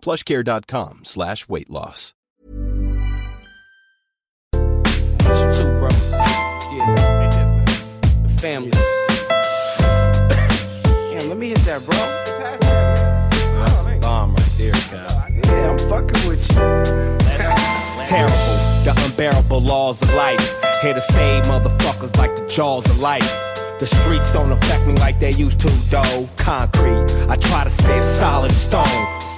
plushcare.com slash weight loss. family. Damn, let me hit that, bro. That's a bomb right there, Kyle. Yeah, I'm fucking with you. Terrible, the unbearable laws of life. Here to save motherfuckers like the jaws of life. The streets don't affect me like they used to, though. Concrete, I try to stay solid stone.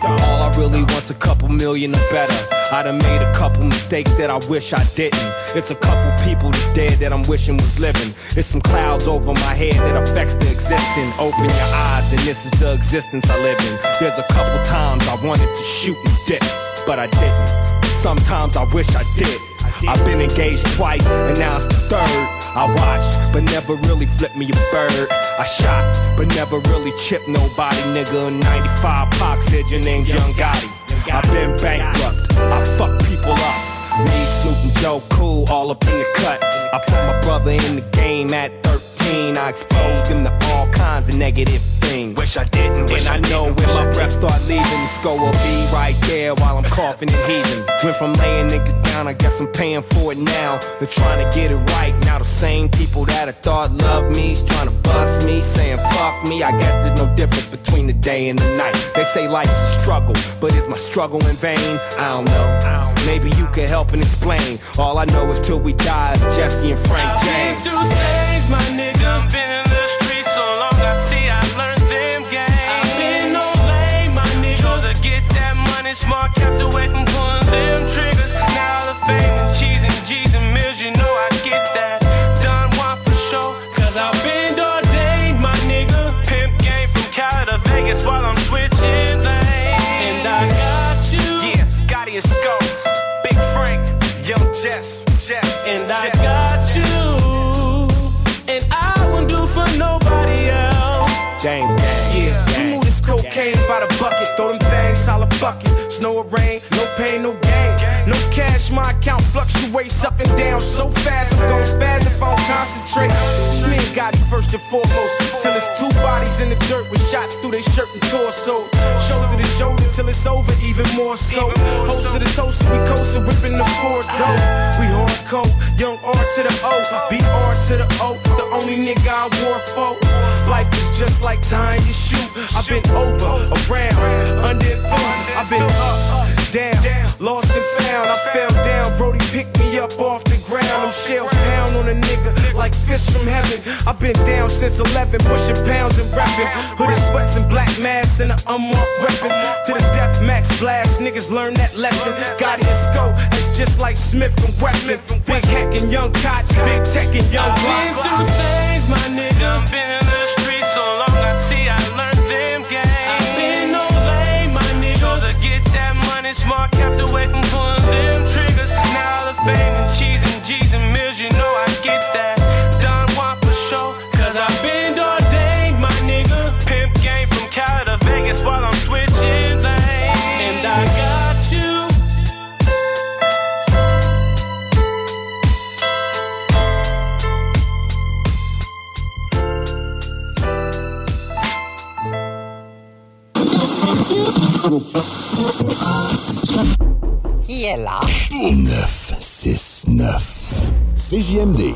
All I really want's a couple million or better. I done made a couple mistakes that I wish I didn't. It's a couple people that's dead that I'm wishing was living. It's some clouds over my head that affects the existing. Open your eyes, and this is the existence I live in. There's a couple times I wanted to shoot and dip, but I didn't. Sometimes I wish I did. I've been engaged twice, and now it's the third. I watched, but never really flipped me a bird. I shot, but never really chipped nobody, nigga. In 95, Pac said your name's Young Gotti. I've been bankrupt, I fuck people up. Me, Snoop, and Joe Cool, all up in the cut. I put my brother in the game at 13. I exposed him to all kinds of negative things. Wish I didn't, and I, know when my breath start leaving, the skull will be right there while I'm coughing and heaving. Went from laying niggas down, I guess I'm paying for it now. They're trying to get it right. Now the same people that I thought loved me's trying to bust me, saying fuck me. I guess there's no difference between the day and the night. They say life's a struggle, but is my struggle in vain? I don't know. Maybe you can help and explain. All I know is till we die is Jesse and Frank James. My nigga. Been in the streets so long, I see I learned them games. I've been no lame, my nigga. Chose to get that money, smart, kept away from pulling them triggers. Now the fame and cheese and G's and mills, you know I get that. Done one for sure, cause I've been ordained, my nigga. Pimp game from Cali to Vegas while I'm switching lanes. And I got you. Yeah, Gotti and Scope. Big Frank, Young Jess. Snow or rain, no pain, no gain. My account fluctuates up and down so fast. I'm gon' spaz if I don't concentrate. Smear got it first and foremost. Till it's two bodies in the dirt with shots through their shirt and torso. Shoulder to shoulder till it's over, even more so. Host to the toast, we coastin', whipping the four dough. We hardcore, young R to the O, BR to the O. The only nigga I wore for. Life is just like tying your shoe. I've been over, around, under through. I've been up, down, lost and found. I fell down, Brody picked me up off the ground. Them shells pound on a nigga like fish from heaven. I've been down since 11, pushing pounds and rapping. Hooded sweats and black masks and an unmarked weapon. To the death max blast, niggas learn that lesson. Got it scope, it's just like Smith and Wesson. Big heck and young cots, big tech and young I've been through things, my nigga. Kept away from pulling them triggers. Now the fame and cheese and G's and mills, you know I get that. Done one for sure, Qui est là? 969. CJMD.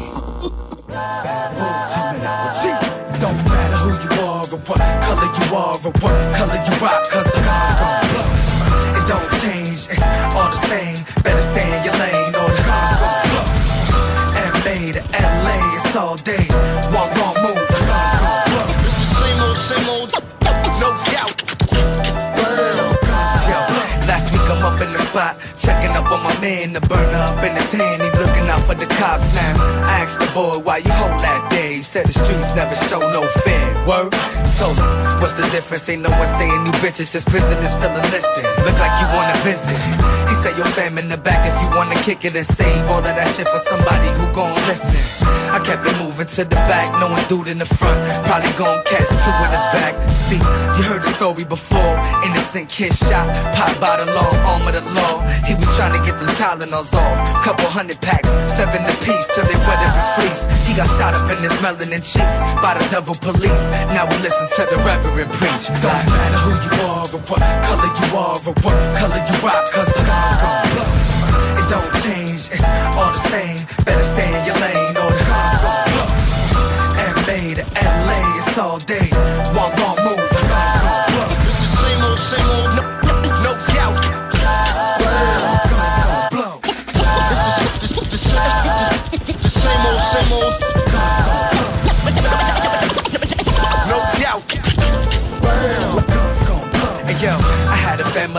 Don't matter who you are or what color you are or what color you rock, cause the cars gon' bust. It don't change, it's all the same. Better stay in your lane or the guns gon' blow. MA to LA, it's all day. On my man. The burner up in his hand, he for the cops now. I asked the boy why you hold that day. He said the streets never show no fear. Word? So, what's the difference? Ain't no one saying new bitches, just prisoners still enlisted. Look like you wanna visit. He said your fam in the back if you wanna kick it and save all of that shit for somebody who gon' listen. I kept it moving to the back, knowing dude in the front probably gon' catch two in his back. See, you heard the story before. Innocent kid shot, pop by the long arm of the law. He was trying to get them Tylenols off. Couple hundred packs, seven apiece till they wet up fleece. He got shot up in his melanin cheeks by the devil police. Now we listen to the reverend preach. Don't matter who you are or what color you are or what color you rock, cause the guns gon' blow. It don't change, it's all the same. Better stay in your lane or the guns gon' blow. MA to LA, it's all day. One wrong move,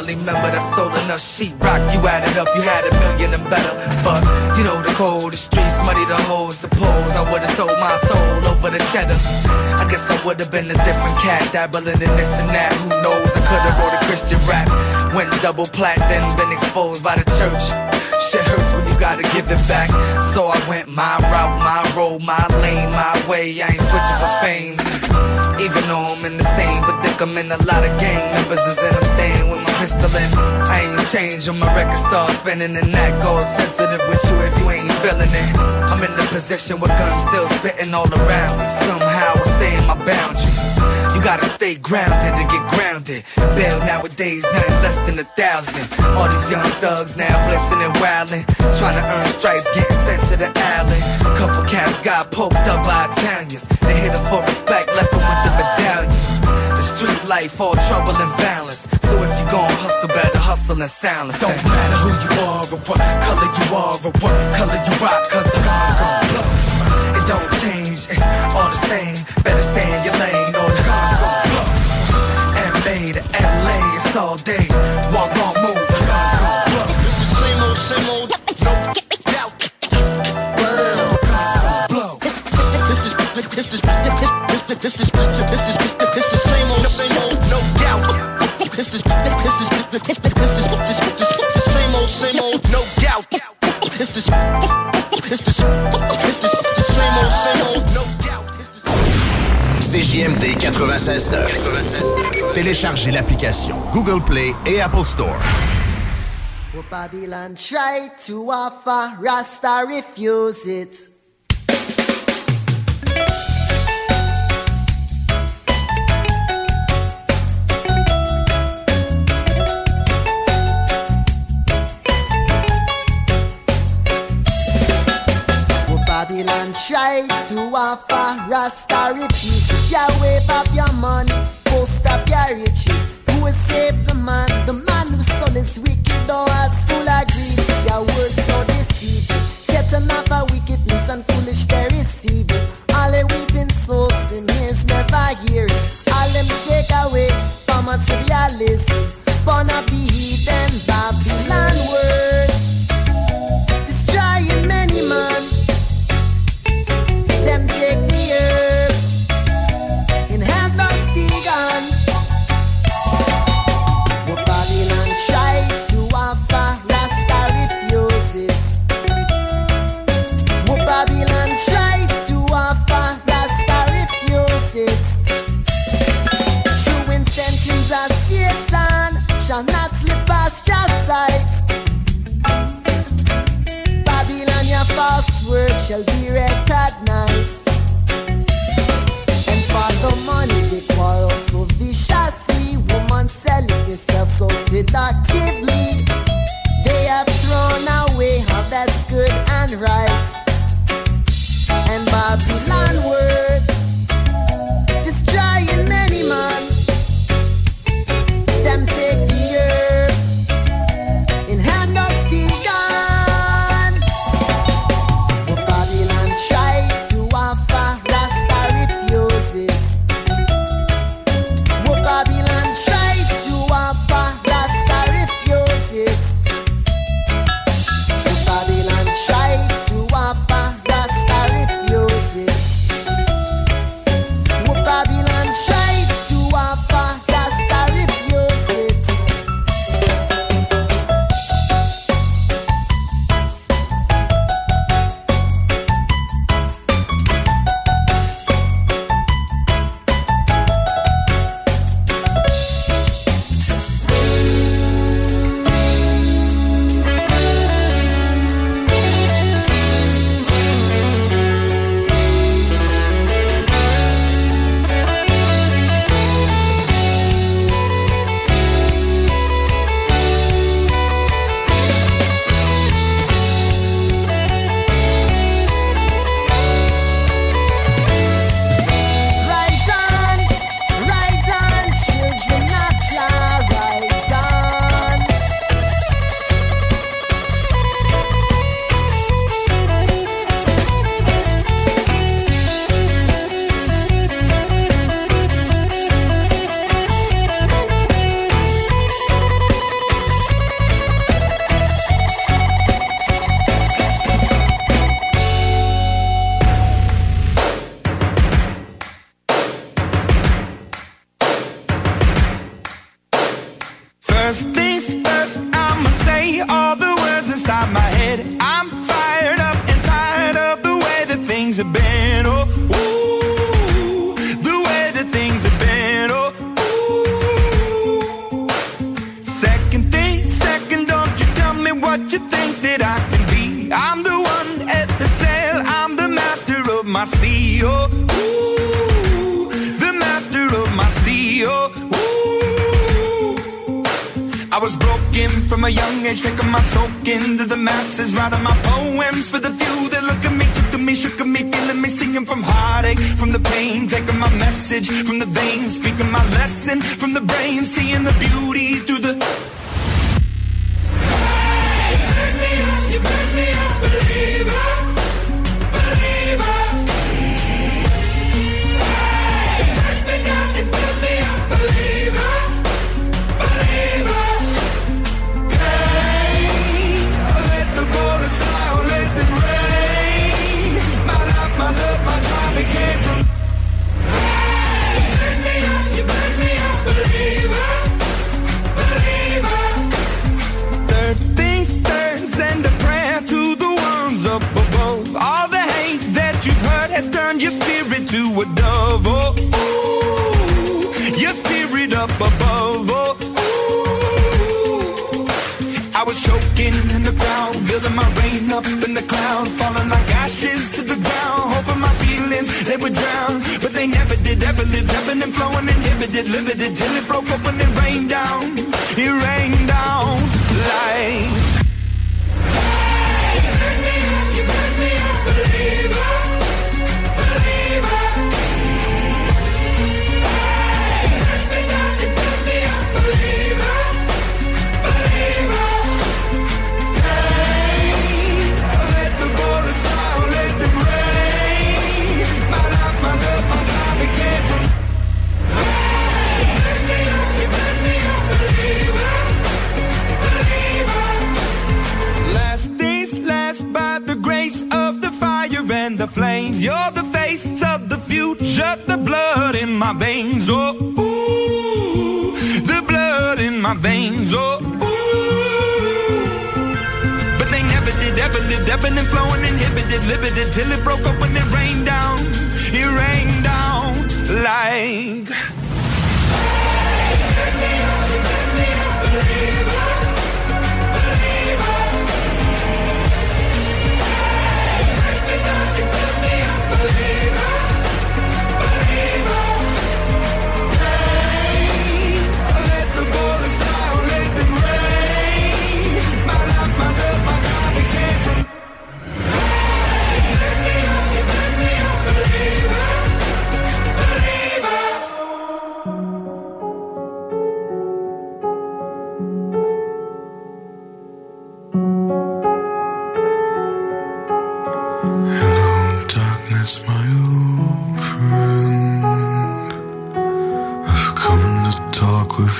family member that sold enough sheetrock. You added up, you had a million and better. But you know the cold, the streets, money, the hoes. Suppose I would've sold my soul over the cheddar. I guess I would've been a different cat, dabbling in this and that. Who knows? I could've wrote a Christian rap. Went double plat, then been exposed by the church. Shit hurts when you gotta give it back. So I went my route, my road, my lane, my way. I ain't switching for fame. Even though I'm in the same predicament, a lot of gang members is in. I'm staying with my pistol in. I ain't changing my record star spinning and that goes sensitive with you if you ain't feeling it. I'm in the position with guns still spitting all around me. Somehow I stay in my boundaries. You gotta stay grounded to get grounded. Bail nowadays, nothing less than a thousand. All these young thugs now blissing and wildin'. Trying to earn stripes, getting sent to the island. A couple cats got poked up by Italians. They hit them for respect, left them with the medallions. Life, all trouble and violence. So if you gon' hustle, better hustle in silence. Don't matter who you are or what color you are or what color you rock, cause the guns gon' blow. It don't change, it's all the same. Better stay in your lane or the guns gon' blow. MA to LA, it's all day. 96.9. Téléchargez l'application Google Play et Apple Store. What Babylon try to offer, Rasta refuse it. Babylon try to offer, Rasta refuse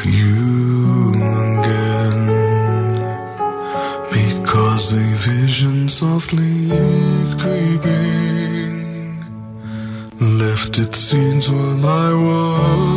you again because a vision softly creeping left its scenes while I was.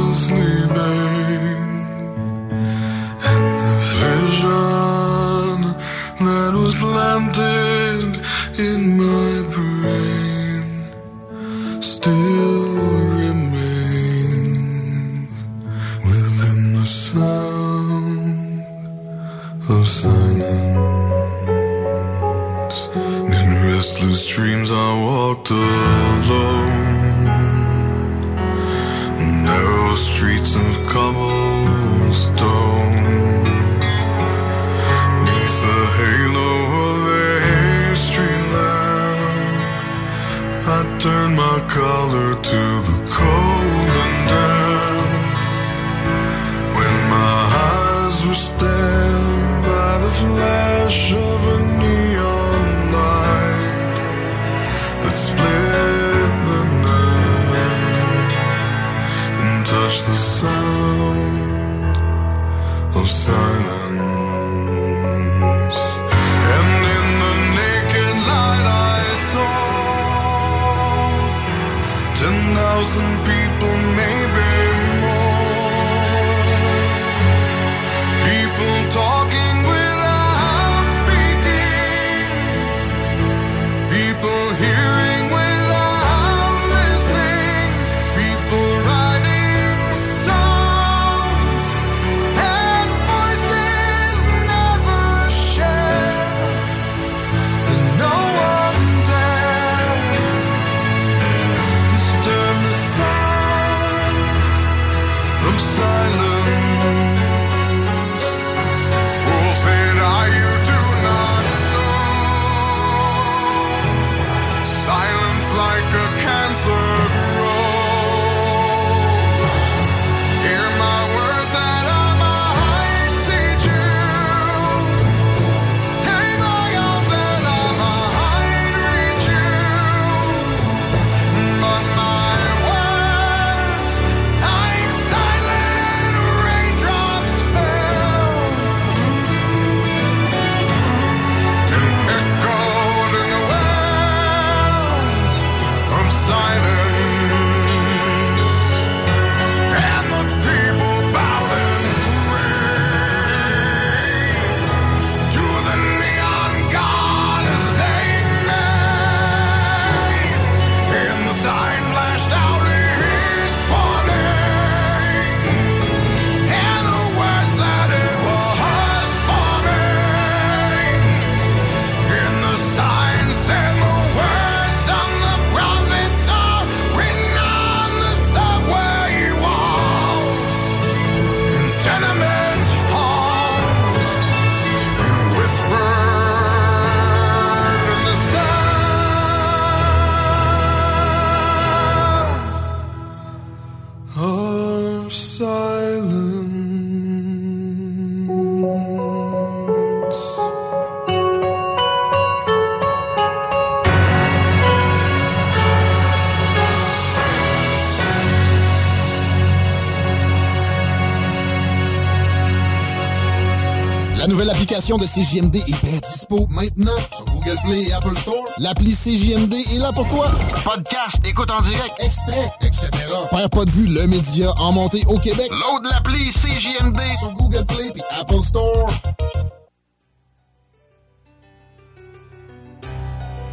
Nouvelle application de CJMD est bien dispo maintenant sur Google Play et Apple Store. L'appli CJMD est là pour toi. Podcast, écoute en direct, extrait, etc. Père pas de vue, le média en montée au Québec. Load l'appli CJMD sur Google Play et Apple Store.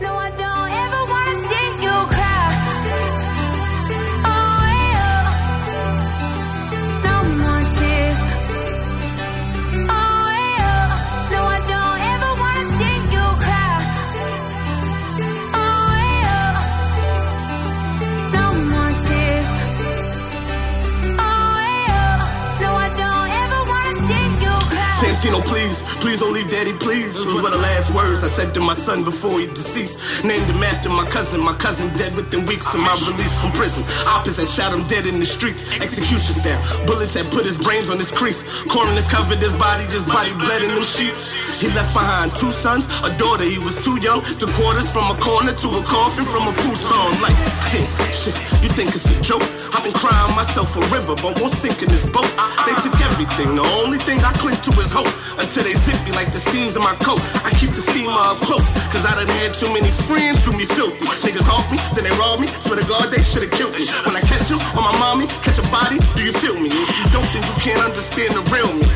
No, I don't Santino, please, please don't leave daddy, please. Those were the last words I said to my son before he deceased. Named him after my cousin, my cousin dead within weeks of my release from prison. Opposite shot him dead in the streets, execution style. Bullets that put his brains on his crease. Coroners covered his body, his body bled in them sheets. He left behind two sons, a daughter, he was too young to quarters from a corner to a coffin from a food song. Like, shit, shit, you think it's a joke? I've been crying myself a river, but won't sink in this boat. They took everything, the only thing I cling to is hope. Until they zip me like the seams of my coat. I keep the steamer up close, cause I done had too many friends do me filthy. Niggas haunt me, then they rob me. Swear to God, they should've killed me. When I catch you on my mommy, catch a body, do you feel me? If you don't, then you can't understand the real me.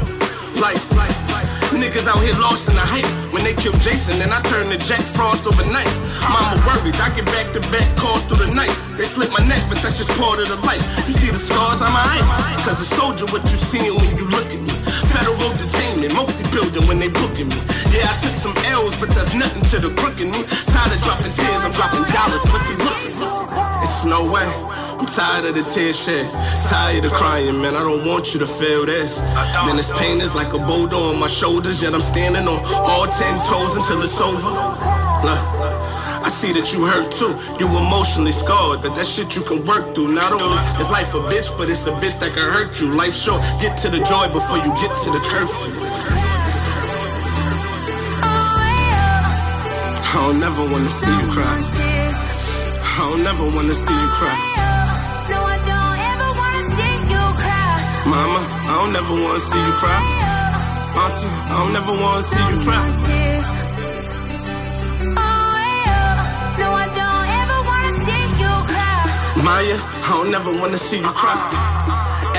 Life, like, like, niggas out here lost in the hype. When they killed Jason, then I turned to Jack Frost overnight. Mama worried, I get back to back calls through the night. They slit my neck, but that's just part of the life. You see the scars on my eye? Cause a soldier, what you seeing when you look at me. Federal detainment, multi-building when they booking me. Yeah, I took some L's, but that's nothing to the crook in me. Tired of dropping tears, I'm dropping dollars, pussy look at. It's no way. I'm tired of the tear shed, tired of crying, man. I don't want you to feel this. Man, this pain is like a boulder on my shoulders, yet I'm standing on all ten toes until it's over. Look, I see that you hurt too. You emotionally scarred, but that shit you can work through. Not only is life a bitch, but it's a bitch that can hurt you. Life short, get to the joy before you get to the curfew. I don't never wanna see you cry. I don't never wanna see you cry. No, I don't ever wanna see you cry. Mama, I don't never wanna see you cry. Auntie, I don't never wanna see you cry. Maya, I don't never wanna see you cry.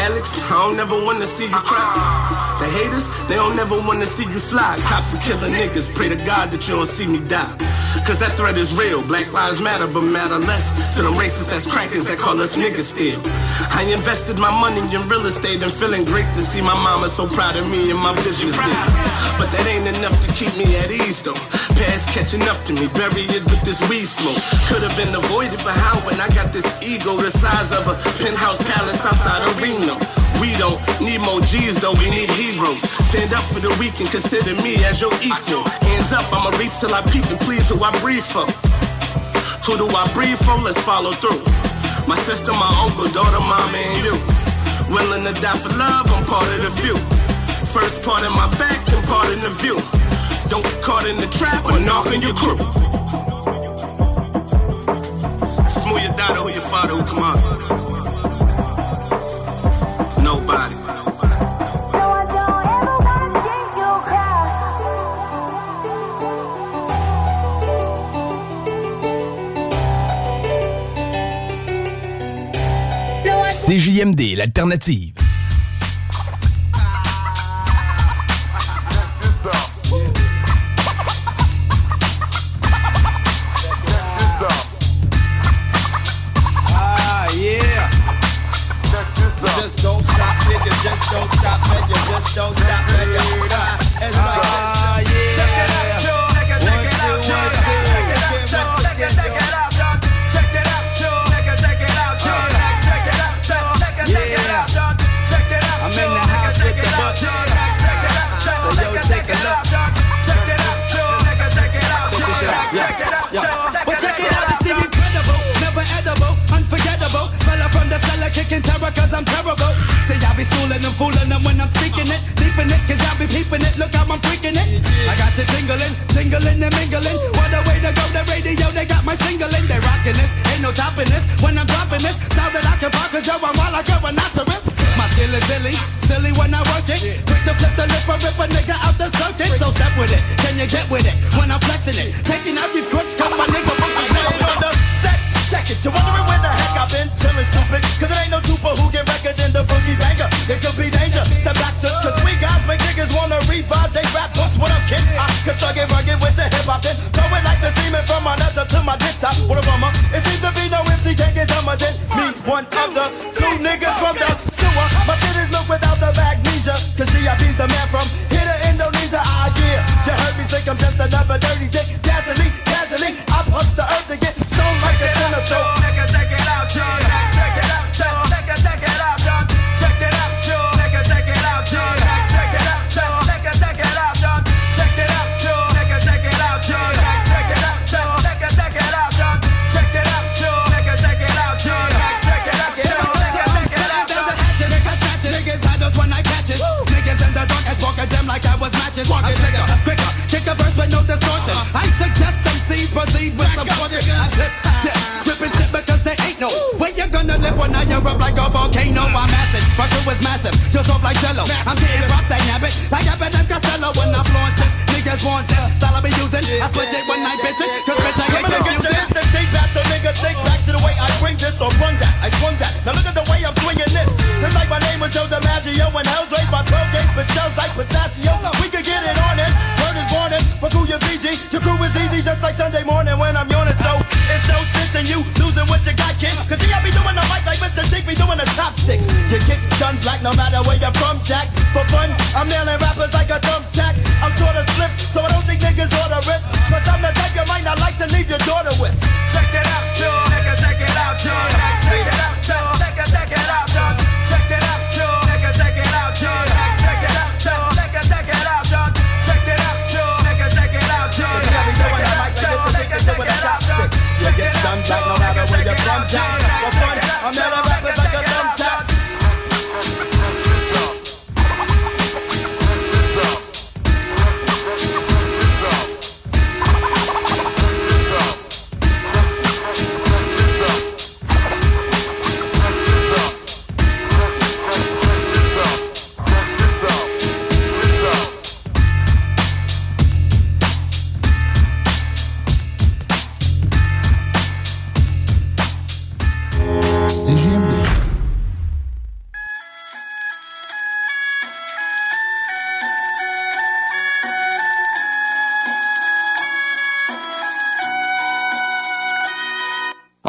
Alex, I don't never wanna see you cry. The haters, they don't never wanna see you fly. Cops are killing niggas, pray to God that you don't see me die. Cause that threat is real. Black lives matter, but matter less to them racists as crackers that call us niggas still. I invested my money in real estate and feeling great to see my mama so proud of me and my business deals. But that ain't enough to keep me at ease though. Past catching up to me, bury it with this weed smoke. Could have been avoided, but how when I got this ego the size of a penthouse palace outside of Reno? We don't need more G's though, we need heroes. Stand up for the weak and consider me as your equal. Hands up, I'ma reach till I peak and please who I breathe for. Who do I breathe for? Let's follow through. My sister, my uncle, daughter, mama, and you. Willing to die for love, I'm part of the few. First part in my back, then part in the view. Don't get caught in the trap or knock on your crew. Smooth your daughter, who your father, who come on. Nobody. CJMD, l'alternative.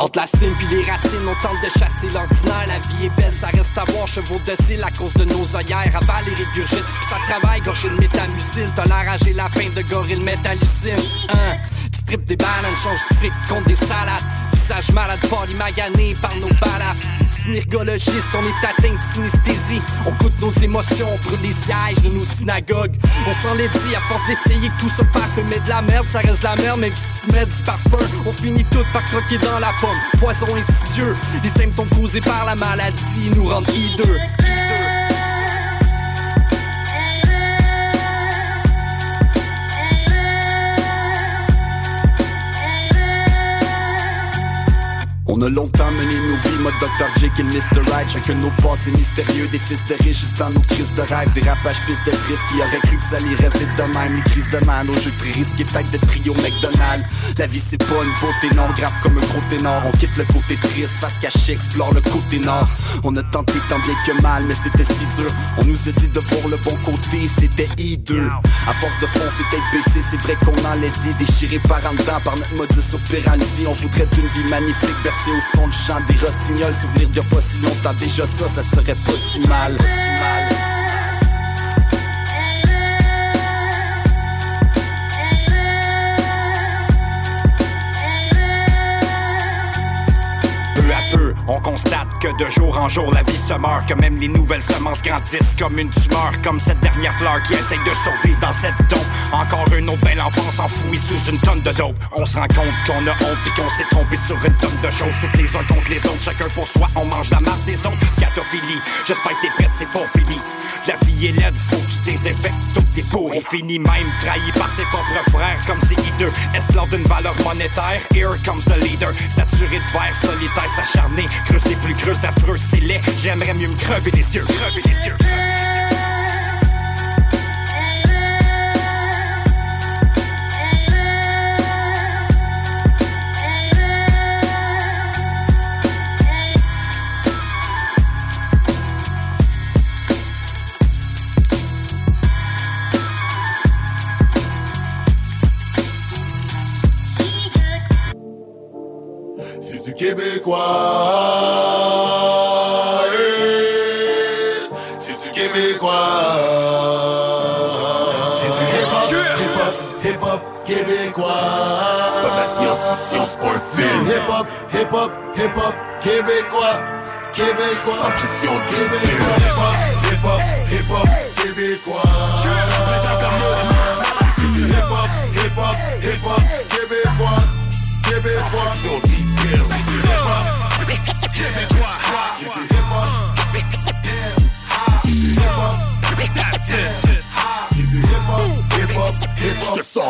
Entre la cime pis les racines, on tente de chasser l'ordinaire. La vie est belle, ça reste à voir. Chevaux de cils à cause de nos œillères. Avale et régurgite, pis ça travaille, gorgé de métamucil. Tolère j'ai la fin de gorille métallucine. Hein? Tu tripes des bananes, change du fric contre des salades. Visage malade, body magané par nos balafres. Synergologiste, on est atteint de synesthésie. On goûte nos émotions, on brûle les sièges de nos synagogues. On s'en les dit à force d'essayer que tout se parfait. Mais de la merde, ça reste de la merde, même si tu mets du parfum. On finit tout par croquer dans la pomme. Poison insidieux, les symptômes causés par la maladie nous rendent hideux. On a longtemps mené nos vies, mode Dr. Jekyll, Mr. Right. Chacun de nos passés mystérieux, des fils de riches, juste dans nos crises de rêve, des rapages pistes de drift qui auraient cru que ça irait vite de même. Les crises de man, nos jeux très risqués, pack de trio McDonald's. La vie c'est pas une beauté non grave comme un gros ténor. On quitte le côté triste, face caché, explore le côté nord. On a tenté tant bien que mal, mais c'était si dur. On nous a dit de voir le bon côté, c'était hideux. À force de foncer tête baissée, c'est vrai qu'on en l'a dit. Déchiré par en dedans par notre modus operandi. On voudrait d'une vie magnifique, au son de chant des rossignols. Souvenir a pas si longtemps, déjà ça, ça serait pas si mal. Pas si mal. On constate que de jour en jour la vie se meurt, que même les nouvelles semences grandissent comme une tumeur, comme cette dernière fleur qui essaye de survivre dans cette tombe. Encore une autre belle enfance enfouie sous une tonne de dope. On se rend compte qu'on a honte et qu'on s'est trompé sur une tonne de choses. C'est les uns contre les autres, chacun pour soi, on mange la marque des autres. Scatophilie, j'espère que t'es prête, c'est pas fini. La vie est laide, faut que tu désinfectes tout tes peaux. On finit même trahi par ses propres frères comme c'est hideux. Esclave d'une valeur monétaire, here comes the leader. Saturé de verre, solitaire, s'acharner. Creux c'est plus creux, c'est affreux, c'est laid. J'aimerais mieux me crever les yeux. crever les yeux. Québécois. eh. C'est du québécois. C'est du hip-hop, hip-hop, hip-hop québécois. C'est pas la science, science pour le film. Hip-hop, hip-hop, hip-hop québécois. Québécois. Sans pression, québécois. Hip-hop, hip-hop, hip-hop québécois.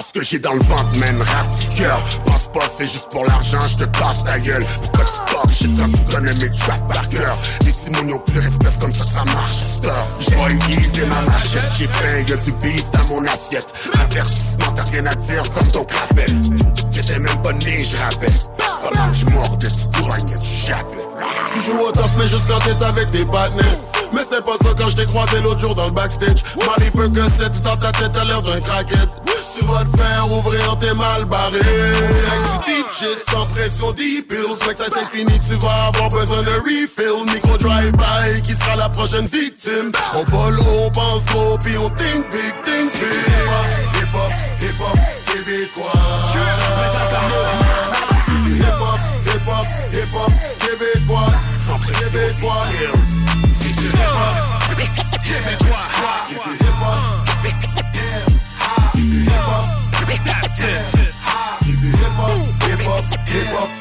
Hip-hop. Je te sors ce que j'ai dans le ventre, man, rap du cœur. Pense pas c'est juste pour l'argent, je te casse ta gueule. Pourquoi tu talk shit quand tu connais mes tracks par cœur. Les timoniaux plus respect comme ça que ça marche, star Je vais aiguiser ma machette, j'ai faim, y'a du beef dans mon assiette. Avertissement, t'as rien à dire, ferme ton crapet J'étais même pas né, je rappelle. Pendant que je mordais, tu couragnes, tu jappais Tu joues au tough mais juste quand t'es avec tes partenaires. Mais c'était pas ça quand je croisé l'autre jour dans le backstage. Mali peu que c'est dans ta tête à l'air d'un craquette Tu vas te faire ouvrir tes mal barrés Avec du deep shit sans pression deep pills Mec ça c'est fini tu vas avoir besoin de refill. Micro drive-by qui sera la prochaine victime. On vole, on pense gros puis on think big, think big Hip hop, hip hop, québécois. Hip hop, hip hop, hip hop québécois. Québécois hip hop québécois Keep it hip up, hip up, hip up.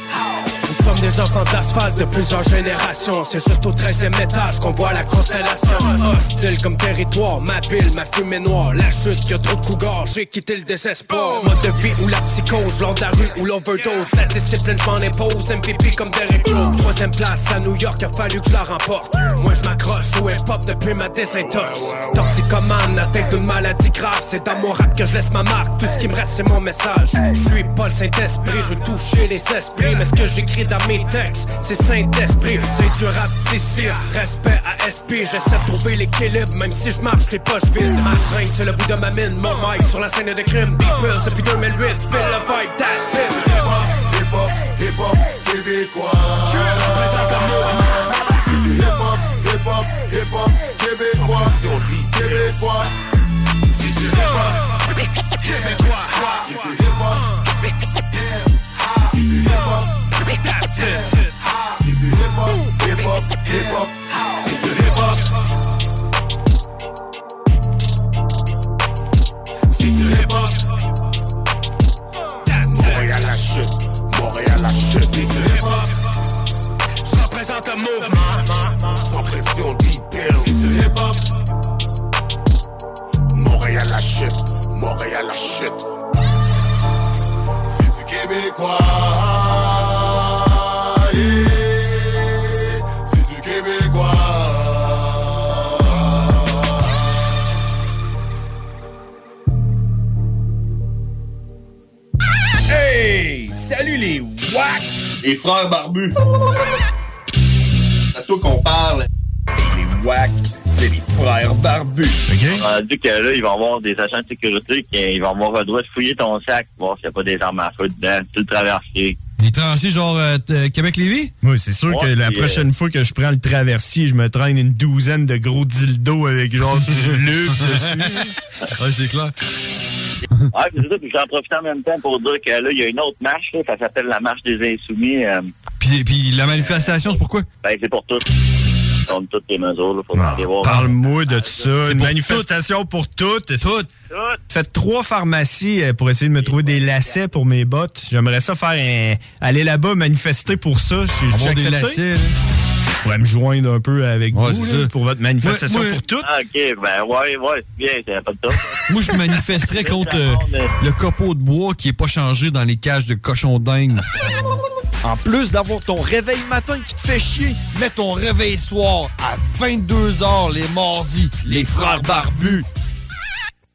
Des enfants d'asphalte de plusieurs générations. C'est juste au 13e étage qu'on voit la constellation. Hostile comme territoire, ma ville, ma fumée noire. La chute, y a trop de cougars, j'ai quitté le désespoir. Mode de vie ou la psychose, lors de la rue ou l'overdose. La discipline, m'en impose, MVP comme Derek Rose. Troisième place à New York, a fallu que je la remporte. Moi, je m'accroche au hip-hop depuis ma désintox. Toxicomane, tête d'une maladie grave. C'est dans mon rap que je laisse ma marque. Tout ce qui me reste, c'est mon message. Je suis pas le Saint-Esprit, je veux toucher les esprits. Mais ce que j'écris dans mes c'est Saint-Esprit. C'est du rap d'ici, respect à SP. J'essaie de trouver l'équilibre, même si je marche les poches vides. Ma seringue, c'est le bout de ma mine. Mon mic sur la scène de crime. Deep Pills depuis 2008, feel the vibe, that's it. Hip hop, hip hop, québécois C'est du hip hop, hip hop, hip hop québécois Québécois C'est du hip hop québécois C'est du hip hop C'est du hip hop, hip hop, hip hop C'est du hip hop C'est du hip hop Montréal la chute, Montréal la chute C'est hip hop Je représente le mouvement. Sans pression, pills C'est du hip hop Montréal la chute, Montréal la chute C'est du québécois les WAC! Les frères barbus. C'est à toi qu'on parle. Les WAC, c'est les frères barbus. OK? On a dit que là, il va y avoir des agents de sécurité qui ils vont avoir le droit de fouiller ton sac, voir s'il n'y a pas des armes à feu dedans, tout le traversier. Des traversiers genre euh, t- Québec-Lévis? Oui, c'est sûr que la prochaine fois que je prends le traversier, je me traîne une douzaine de gros dildos avec genre du lube dessus. Ouais, c'est clair. Ah, c'est ça, puis j'en profite en même temps pour dire que là, il y a une autre marche, là, ça s'appelle la marche des insoumis. euh, Puis, puis la manifestation, c'est pourquoi? ben, c'est pour toutes. Contre toutes les mesures, là, faut aller voir. Parle-moi de tout ça. C'est Une pour manifestation pour toutes. Toutes. Faites trois pharmacies euh, pour essayer de me trouver des lacets pour mes bottes. J'aimerais ça faire un... aller là-bas manifester pour ça. Je suis accepté. lacets. Je pourrais me joindre un peu avec Ouais, vous là, ça. pour votre manifestation Ouais, ouais. pour toutes. Ah, OK, ben, ouais, ouais, c'est bien, c'est pas de top. Moi, je manifesterais contre euh, le copeau de bois qui est pas changé dans les cages de cochons dingues. En plus d'avoir ton réveil matin qui te fait chier, mets ton réveil soir à 22h les mardis. Les frères barbus.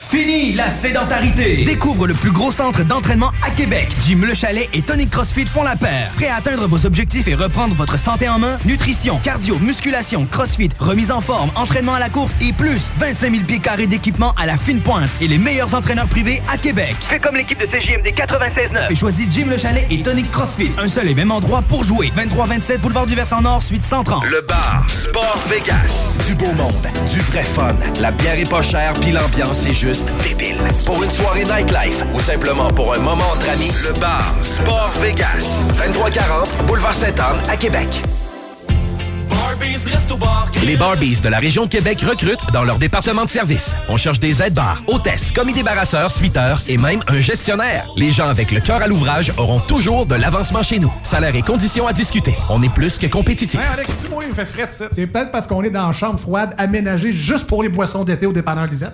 Fini la sédentarité! Découvre le plus gros centre d'entraînement à Québec. Jim Le Chalet et Tonic CrossFit font la paire. Prêt à atteindre vos objectifs et reprendre votre santé en main? Nutrition, cardio, musculation, CrossFit, remise en forme, entraînement à la course et plus 25 000 pieds carrés d'équipement à la fine pointe et les meilleurs entraîneurs privés à Québec. Fais comme l'équipe de CJMD 96.9 et choisis Jim Le Chalet et Tonic CrossFit. Un seul et même endroit pour jouer. 23-27 Boulevard du Versant Nord, suite 130. Le bar Sport Vegas. Du beau monde, du vrai fun. La bière est pas chère, puis l'ambiance est juste débile. Pour une soirée nightlife ou simplement pour un moment entre amis, le bar Sport Vegas. 2340 Boulevard Sainte-Anne à Québec. Les Barbies de la région de Québec recrutent dans leur département de service. On cherche des aides-bars, hôtesses, commis débarrasseurs, suiteurs et même un gestionnaire. Les gens avec le cœur à l'ouvrage auront toujours de l'avancement chez nous. Salaire et conditions à discuter. On est plus que compétitif. Hey Alex, tu moi, il me fait frais de ça. C'est peut-être parce qu'on est dans une chambre froide aménagée juste pour les boissons d'été au dépanneur Lisette.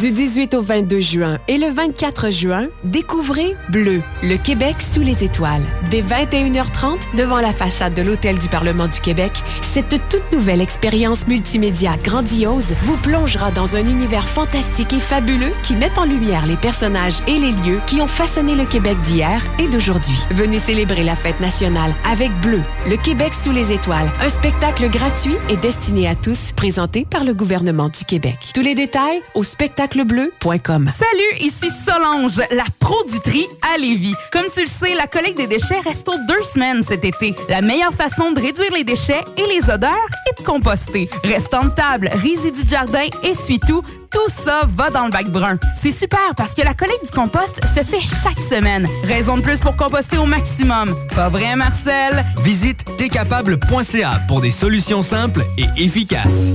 Du 18 au 22 juin et le 24 juin, découvrez Bleu, le Québec sous les étoiles. Dès 21h30, devant la façade de l'Hôtel du Parlement du Québec, cette toute nouvelle expérience multimédia grandiose vous plongera dans un univers fantastique et fabuleux qui met en lumière les personnages et les lieux qui ont façonné le Québec d'hier et d'aujourd'hui. Venez célébrer la fête nationale avec Bleu, le Québec sous les étoiles, un spectacle gratuit et destiné à tous, présenté par le gouvernement du Québec. Tous les détails au spectaclebleu.com. Salut, ici Solange, la pro du tri à Lévis. Comme tu le sais, la collecte des déchets reste aux deux semaines cet été. La meilleure façon de réduire les déchets et les odeurs est de composter. Restant de table, résidus de jardin, essuie-tout, tout ça va dans le bac brun. C'est super parce que la collecte du compost se fait chaque semaine. Raison de plus pour composter au maximum. Pas vrai, Marcel? Visite tcapable.ca pour des solutions simples et efficaces.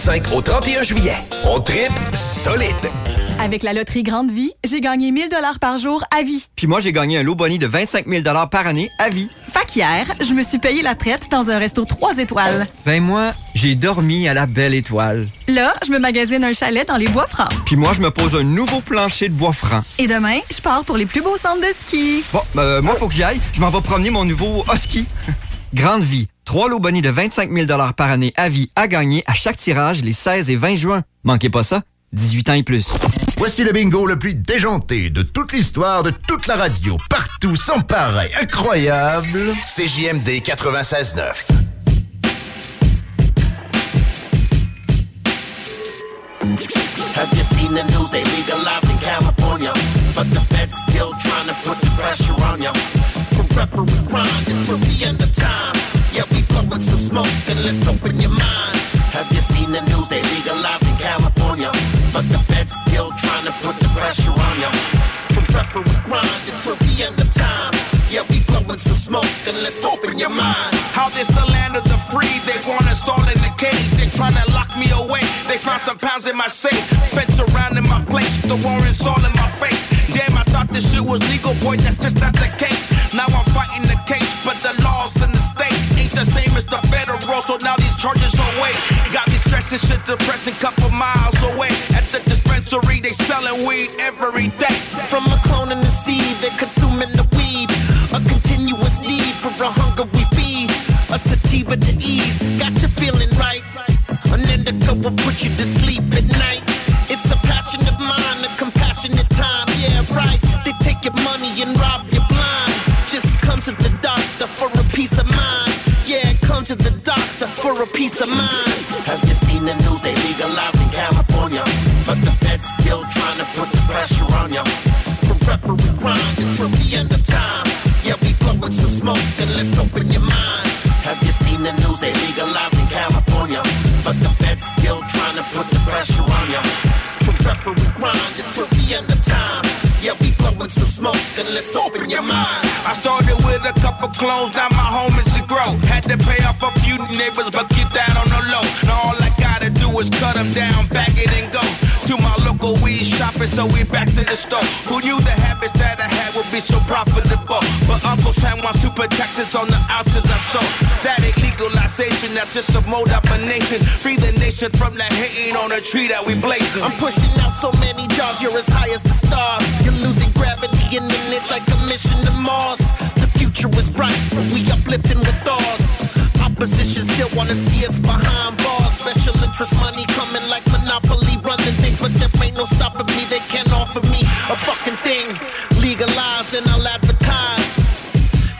au 31 juillet. On tripe solide. Avec la loterie Grande Vie, j'ai gagné 1000 dollars par jour à vie. Puis moi, j'ai gagné un lot boni de 25 000 par année à vie. Fait qu'hier, je me suis payé la traite dans un resto 3 étoiles. Ben moi, j'ai dormi à la belle étoile. Là, je me magasine un chalet dans les bois francs. Puis moi, je me pose un nouveau plancher de bois franc. Et demain, je pars pour les plus beaux centres de ski. Bon, ben, moi, faut que j'y aille. Je m'en vais promener mon nouveau husky. Grande Vie. Trois lots bonis de 25 000 par année à vie à gagner à chaque tirage les 16 et 20 juin. Manquez pas ça. 18 ans et plus. Voici le bingo le plus déjanté de toute l'histoire de toute la radio. Partout, sans pareil, incroyable. CJMD 96.9. Have you seen the news? They legalized in California. But the feds still trying to put the pressure on you. Forever we grind until the end of time. Blowing some smoke and let's open your mind. Have you seen the news? They legalized in California. But the feds still trying to put the pressure on you. Forever we grind until the end of time. Yeah, we blowing some smoke and let's open your mind. How this the land of the free? They want us all in the cage. They trying to lock me away. They found some pounds in my safe. Fence surrounding my place. The warrants all in my face. Damn, I thought this shit was legal, boy. That's just not the case. Now I'm fighting the case, but the laws in the ain't the same as the federal. So now these charges away. It got me stressing, shit depressing. Couple miles away at the dispensary, they selling weed every day. From a clone in the seed, they're consuming the weed. A continuous need for a hunger we feed. A sativa to ease. Got you feeling right. An indica will put you to sleep at night. It's a passion of mine, a compassionate time. Yeah, right. They take your money and rob for a peace of mind. Have you seen the news? They legalized in California. But the feds still trying to put the pressure on you. Forever we grind until the end of time. Yeah, we blowing some smoke and let's open your mind. Have you seen the news? They legalized in California. But the feds still trying to put the pressure on you. Forever we grind until the end of time. Yeah, we blowing some smoke and let's open your mind. I started with a couple clones, now my home is. Had to pay off a few neighbors, but keep that on the low. Now all I gotta do is cut them down, bag it and go. To my local weed shopper, so we back to the store. Who knew the habits that I had would be so profitable? But Uncle Sam wants to put taxes on the ounces I sold. That ain't legalization, that's just a mode up a nation. Free the nation from the hating on a tree that we blazing. I'm pushing out so many jars, you're as high as the stars. You're losing gravity then it's like a mission to Mars. Future is bright, we uplifting with ours. Opposition still wanna see us behind bars. Special interest money coming like Monopoly, running things, but there ain't no stopping me. They can't offer me a fucking thing. Legalize and I'll advertise.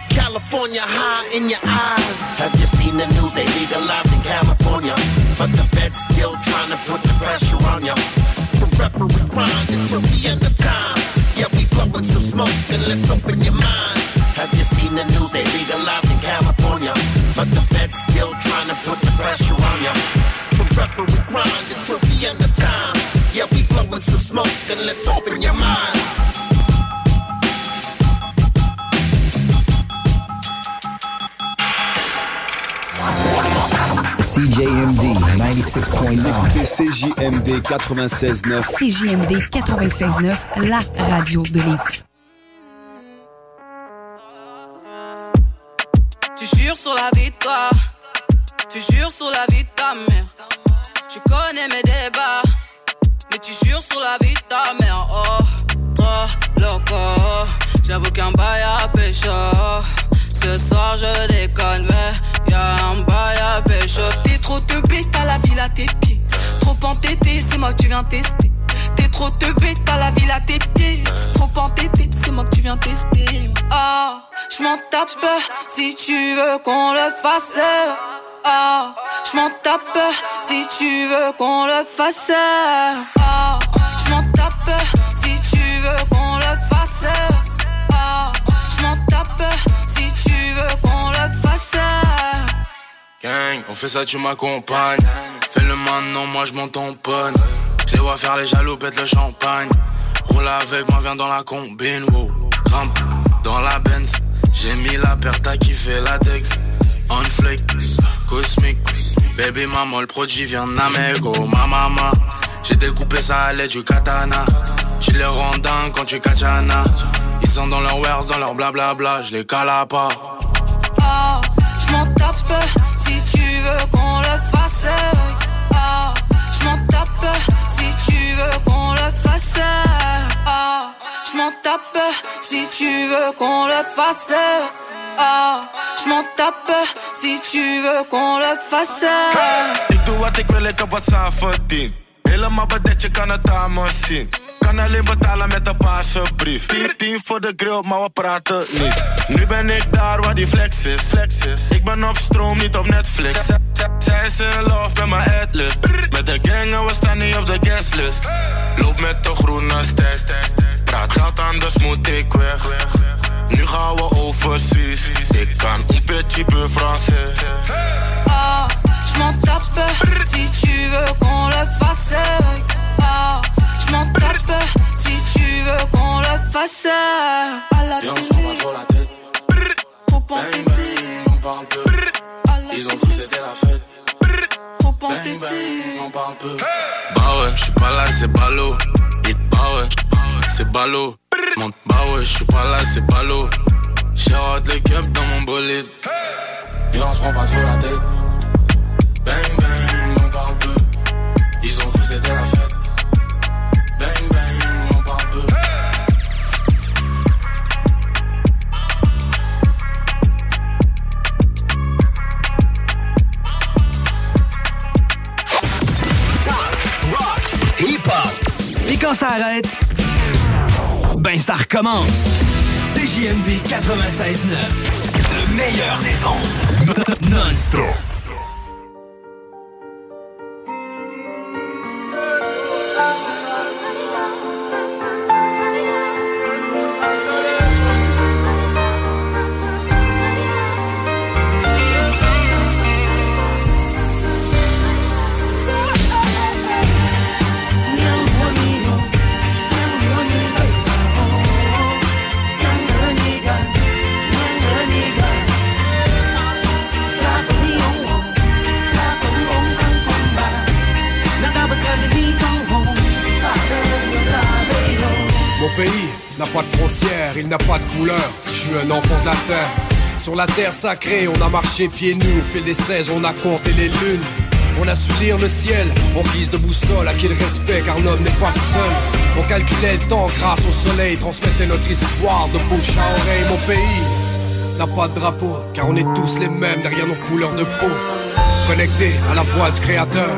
California high in your eyes. Have you seen the news? They legalized in California, but the feds still trying to put the pressure on you. Forever we grind until the end of time. Yeah, we blowing some smoke and let's open your mind. Seen the news? They legalized in California, but the feds still trying to put the pressure on you. Forever we grind until the end of time. Yeah, we blowing some smoke and let's open your mind. CJMD 96.9. CJMD 96.9. CJMD 96.9, la radio de Lévis. Sur la vie de toi, tu jures sur la vie de ta mère. Tu connais mes débats, mais tu jures sur la vie de ta mère. Oh, trop loco, j'avoue qu'un bail à pécho. Ce soir je déconne, mais y'a un bail à pécho. T'es trop te bête, t'as la ville à tes pieds. Trop entêté, c'est moi que tu viens tester. T'es trop te bête, t'as la ville à tes pieds. Trop entêté, c'est moi que tu viens tester. Ah, je m'en tape si tu veux qu'on le fasse. Ah, je m'en tape si tu veux qu'on le fasse. Ah, je m'en tape si tu veux qu'on le fasse. Ah, je m'en tape si tu veux qu'on le fasse. Gang, on fait ça, tu m'accompagnes. Fais le maintenant, moi je m'en tamponne. Je les vois faire les jaloux, pète le champagne. Roule avec moi, viens dans la combine, wow. Grimpe dans la Benz. J'ai mis la paire, t'as kiffé latex. On flick, cosmique. Baby maman, le produit vient d'Amego, ma maman. J'ai découpé ça à l'aide du katana. Tu les rends dingues quand tu katana. Ils sont dans leur wares, dans leur blablabla, je les cala. Ah, m'en tape si tu veux qu'on le fasse. Ah, tape tu veux qu'on le fasse? Ah, je m'en tape si tu veux qu'on le fasse. Ah, je m'en tape si tu veux qu'on le fasse. Ik doe wat ik wil, ik wat verdiend. Helemaal bedekt, je kan het aan me zien. Kan alleen betalen met een paarse brief. 10, 10 voor de grill, maar we praten niet. Nu ben ik daar waar die flex is. Ik ben op stroom, niet op Netflix. Zij is in love met mijn adlib. Met de gang en we staan niet op de guestlist. Loop met de groene stack. Praat geld, anders moet ik weg. Nu gaan we overseas. Ik kan un petit peu français. Ah, je m'en tape si tu veux qu'on le fasse. Ah, je m'en tape si tu veux qu'on le fasse. À la Et on se télé, prend pas trop la tête. trop Bang entêté. bang, on parle peu. Ils ont cru que c'était la fête. Trop Bang entêté. on parle peu. Bah ouais, j'suis pas là, c'est ballot. Et bah ouais, c'est ballot. Monte, bah ouais, j'suis pas là, c'est ballot. J'arrête le cup dans mon bolide. Et on se prend pas trop la tête. Bang bang, quand ça arrête, ben ça recommence. CJMD 96.9, le meilleur des ondes. Non-stop. Pays n'a pas de frontières, il n'a pas de couleur. Je suis un enfant de. Sur la terre sacrée, on a marché pieds nus. Au fil des 16, on a compté les lunes. On a su lire le ciel en guise de boussole, à qui le respect, car l'homme n'est pas seul. On calculait le temps grâce au soleil, transmettait notre histoire de bouche à oreille. Mon pays n'a pas de drapeau, car on est tous les mêmes derrière nos couleurs de peau. Connectés à la voix du créateur,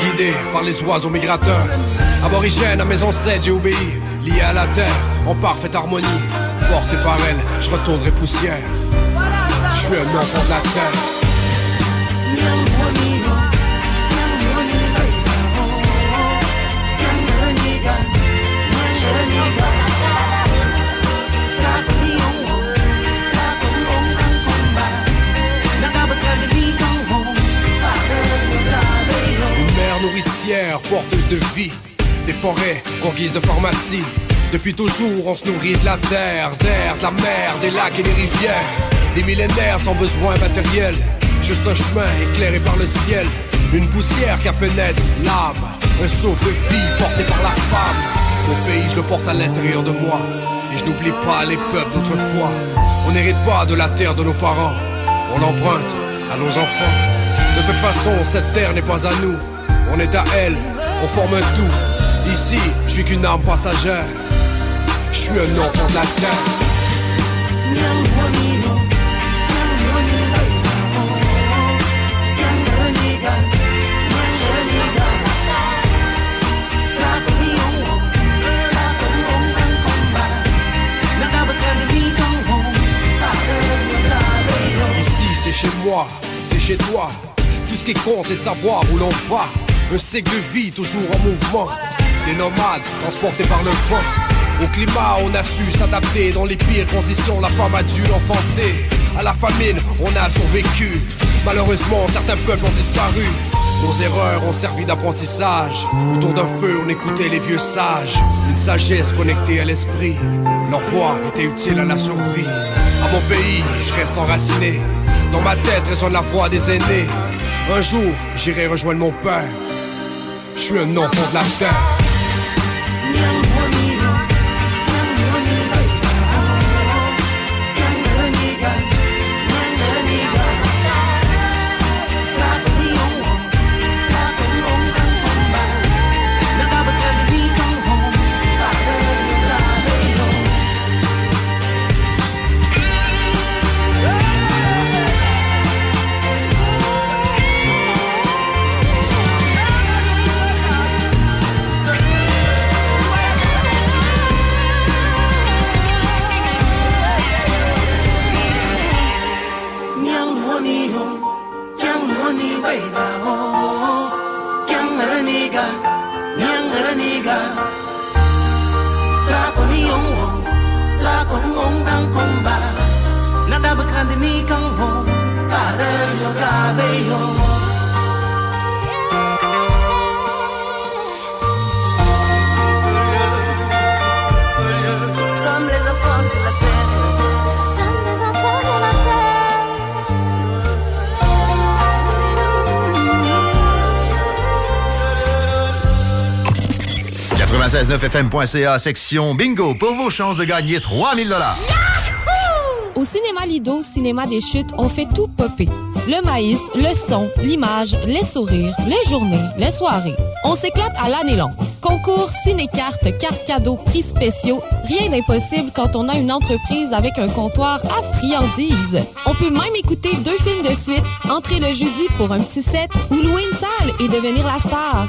guidés par les oiseaux migrateurs. Aborigène à mes ancêtres, j'ai obéi, lié à la terre, en parfaite harmonie. Porté par elle, je retournerai poussière. Je suis un enfant de la terre. Une mère nourricière, porteuse de vie. Des forêts en guise de pharmacie. Depuis toujours, on se nourrit de la terre, d'air, de la mer, des lacs et des rivières. Des millénaires sans besoin matériel. Juste un chemin éclairé par le ciel. Une poussière qui a fait naître l'âme. Un souffle de vie porté par la femme. Mon pays, je le porte à l'intérieur de moi. Et je n'oublie pas les peuples d'autrefois. On n'hérite pas de la terre de nos parents. On l'emprunte à nos enfants. De toute façon, cette terre n'est pas à nous. On est à elle, on forme un tout. Ici, je suis qu'une arme passagère. Je suis un enfant de la terre. C'est chez moi, c'est chez toi. Tout ce qui compte, c'est de savoir où l'on va. Un cycle de vie toujours en mouvement. Des nomades transportés par le vent. Au climat, on a su s'adapter dans les pires conditions. La femme a dû l'enfanter. À la famine, on a survécu. Malheureusement, certains peuples ont disparu. Nos erreurs ont servi d'apprentissage. Autour d'un feu, on écoutait les vieux sages. Une sagesse connectée à l'esprit. Leur voix était utile à la survie. À mon pays, je reste enraciné. Dans ma tête résonne la voix des aînés. Un jour, j'irai rejoindre mon père. Je suis un enfant de la terre. Young 969fm.ca, section bingo, pour vos chances de gagner 3000 dollars. Au cinéma Lido, cinéma des chutes, on fait tout popper. Le maïs, le son, l'image, les sourires, les journées, les soirées. On s'éclate à l'année longue. Concours, ciné-cartes, cartes cadeaux, prix spéciaux, rien d'impossible quand on a une entreprise avec un comptoir à friandises. On peut même écouter deux films de suite, entrer le jeudi pour un petit set ou louer une salle et devenir la star.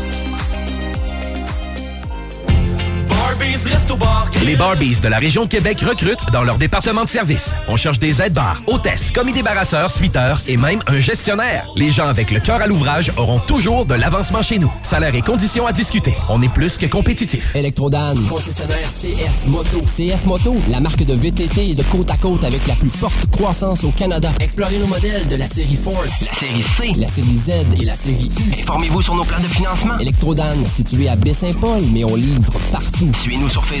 Les Barbies de la région de Québec recrutent dans leur département de service. On cherche des aides-bars, hôtesses, commis débarrasseurs, suiteurs et même un gestionnaire. Les gens avec le cœur à l'ouvrage auront toujours de l'avancement chez nous. Salaire et conditions à discuter. On est plus que compétitif. Électrodan, concessionnaire CF Moto. CF Moto, la marque de VTT et de côte à côte avec la plus forte croissance au Canada. Explorez nos modèles de la série Force, la série C, la série Z et la série U. Informez-vous sur nos plans de financement. Électrodan, situé à Baie-Saint-Paul, mais on livre partout. Suivez-nous sur Facebook.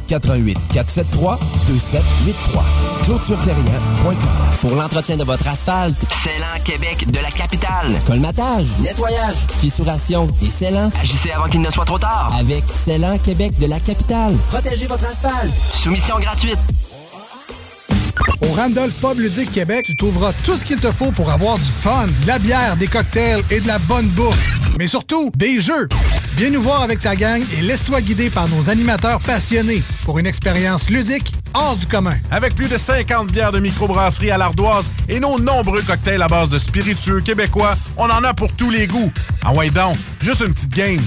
88 473 2783. ClôtureTerrien.com Pour l'entretien de votre asphalte, Célan Québec de la capitale. colmatage, nettoyage, fissuration et scellant. Agissez avant qu'il ne soit trop tard. Avec Célan Québec de la capitale. Protégez votre asphalte. Soumission gratuite. Au Randolph Pub Ludique Québec, tu trouveras tout ce qu'il te faut pour avoir du fun, de la bière, des cocktails et de la bonne bouffe. Mais surtout, des jeux. Viens nous voir avec ta gang et laisse-toi guider par nos animateurs passionnés pour une expérience ludique hors du commun. Avec plus de 50 bières de microbrasserie à l'ardoise et nos nombreux cocktails à base de spiritueux québécois, on en a pour tous les goûts. Ah ouais donc, juste une petite game.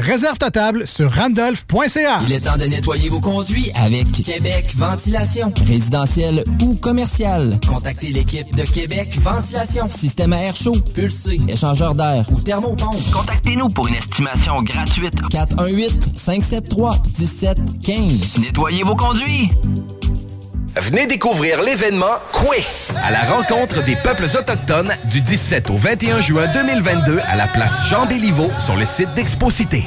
Réserve ta table sur randolph.ca. Il est temps de nettoyer vos conduits avec Québec Ventilation. Résidentiel ou commercial. Contactez l'équipe de Québec Ventilation. Système à air chaud, pulsé, échangeur d'air ou thermopompe. Contactez-nous pour une estimation gratuite. 418-573-1715. Nettoyez vos conduits. Venez découvrir l'événement Koué à la rencontre des peuples autochtones du 17 au 21 juin 2022 à la place Jean Béliveau sur le site d'Exposité.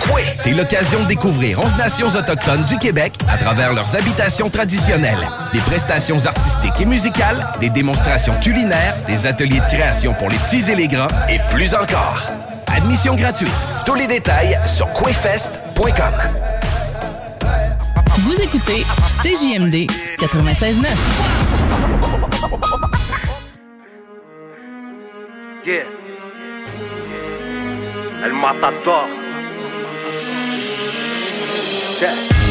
Koué, c'est l'occasion de découvrir 11 nations autochtones du Québec à travers leurs habitations traditionnelles, des prestations artistiques et musicales, des démonstrations culinaires, des ateliers de création pour les petits et les grands et plus encore. Admission gratuite. Tous les détails sur quayfest.com. Vous écoutez CJMD 96.9. Yeah. El matador. 자.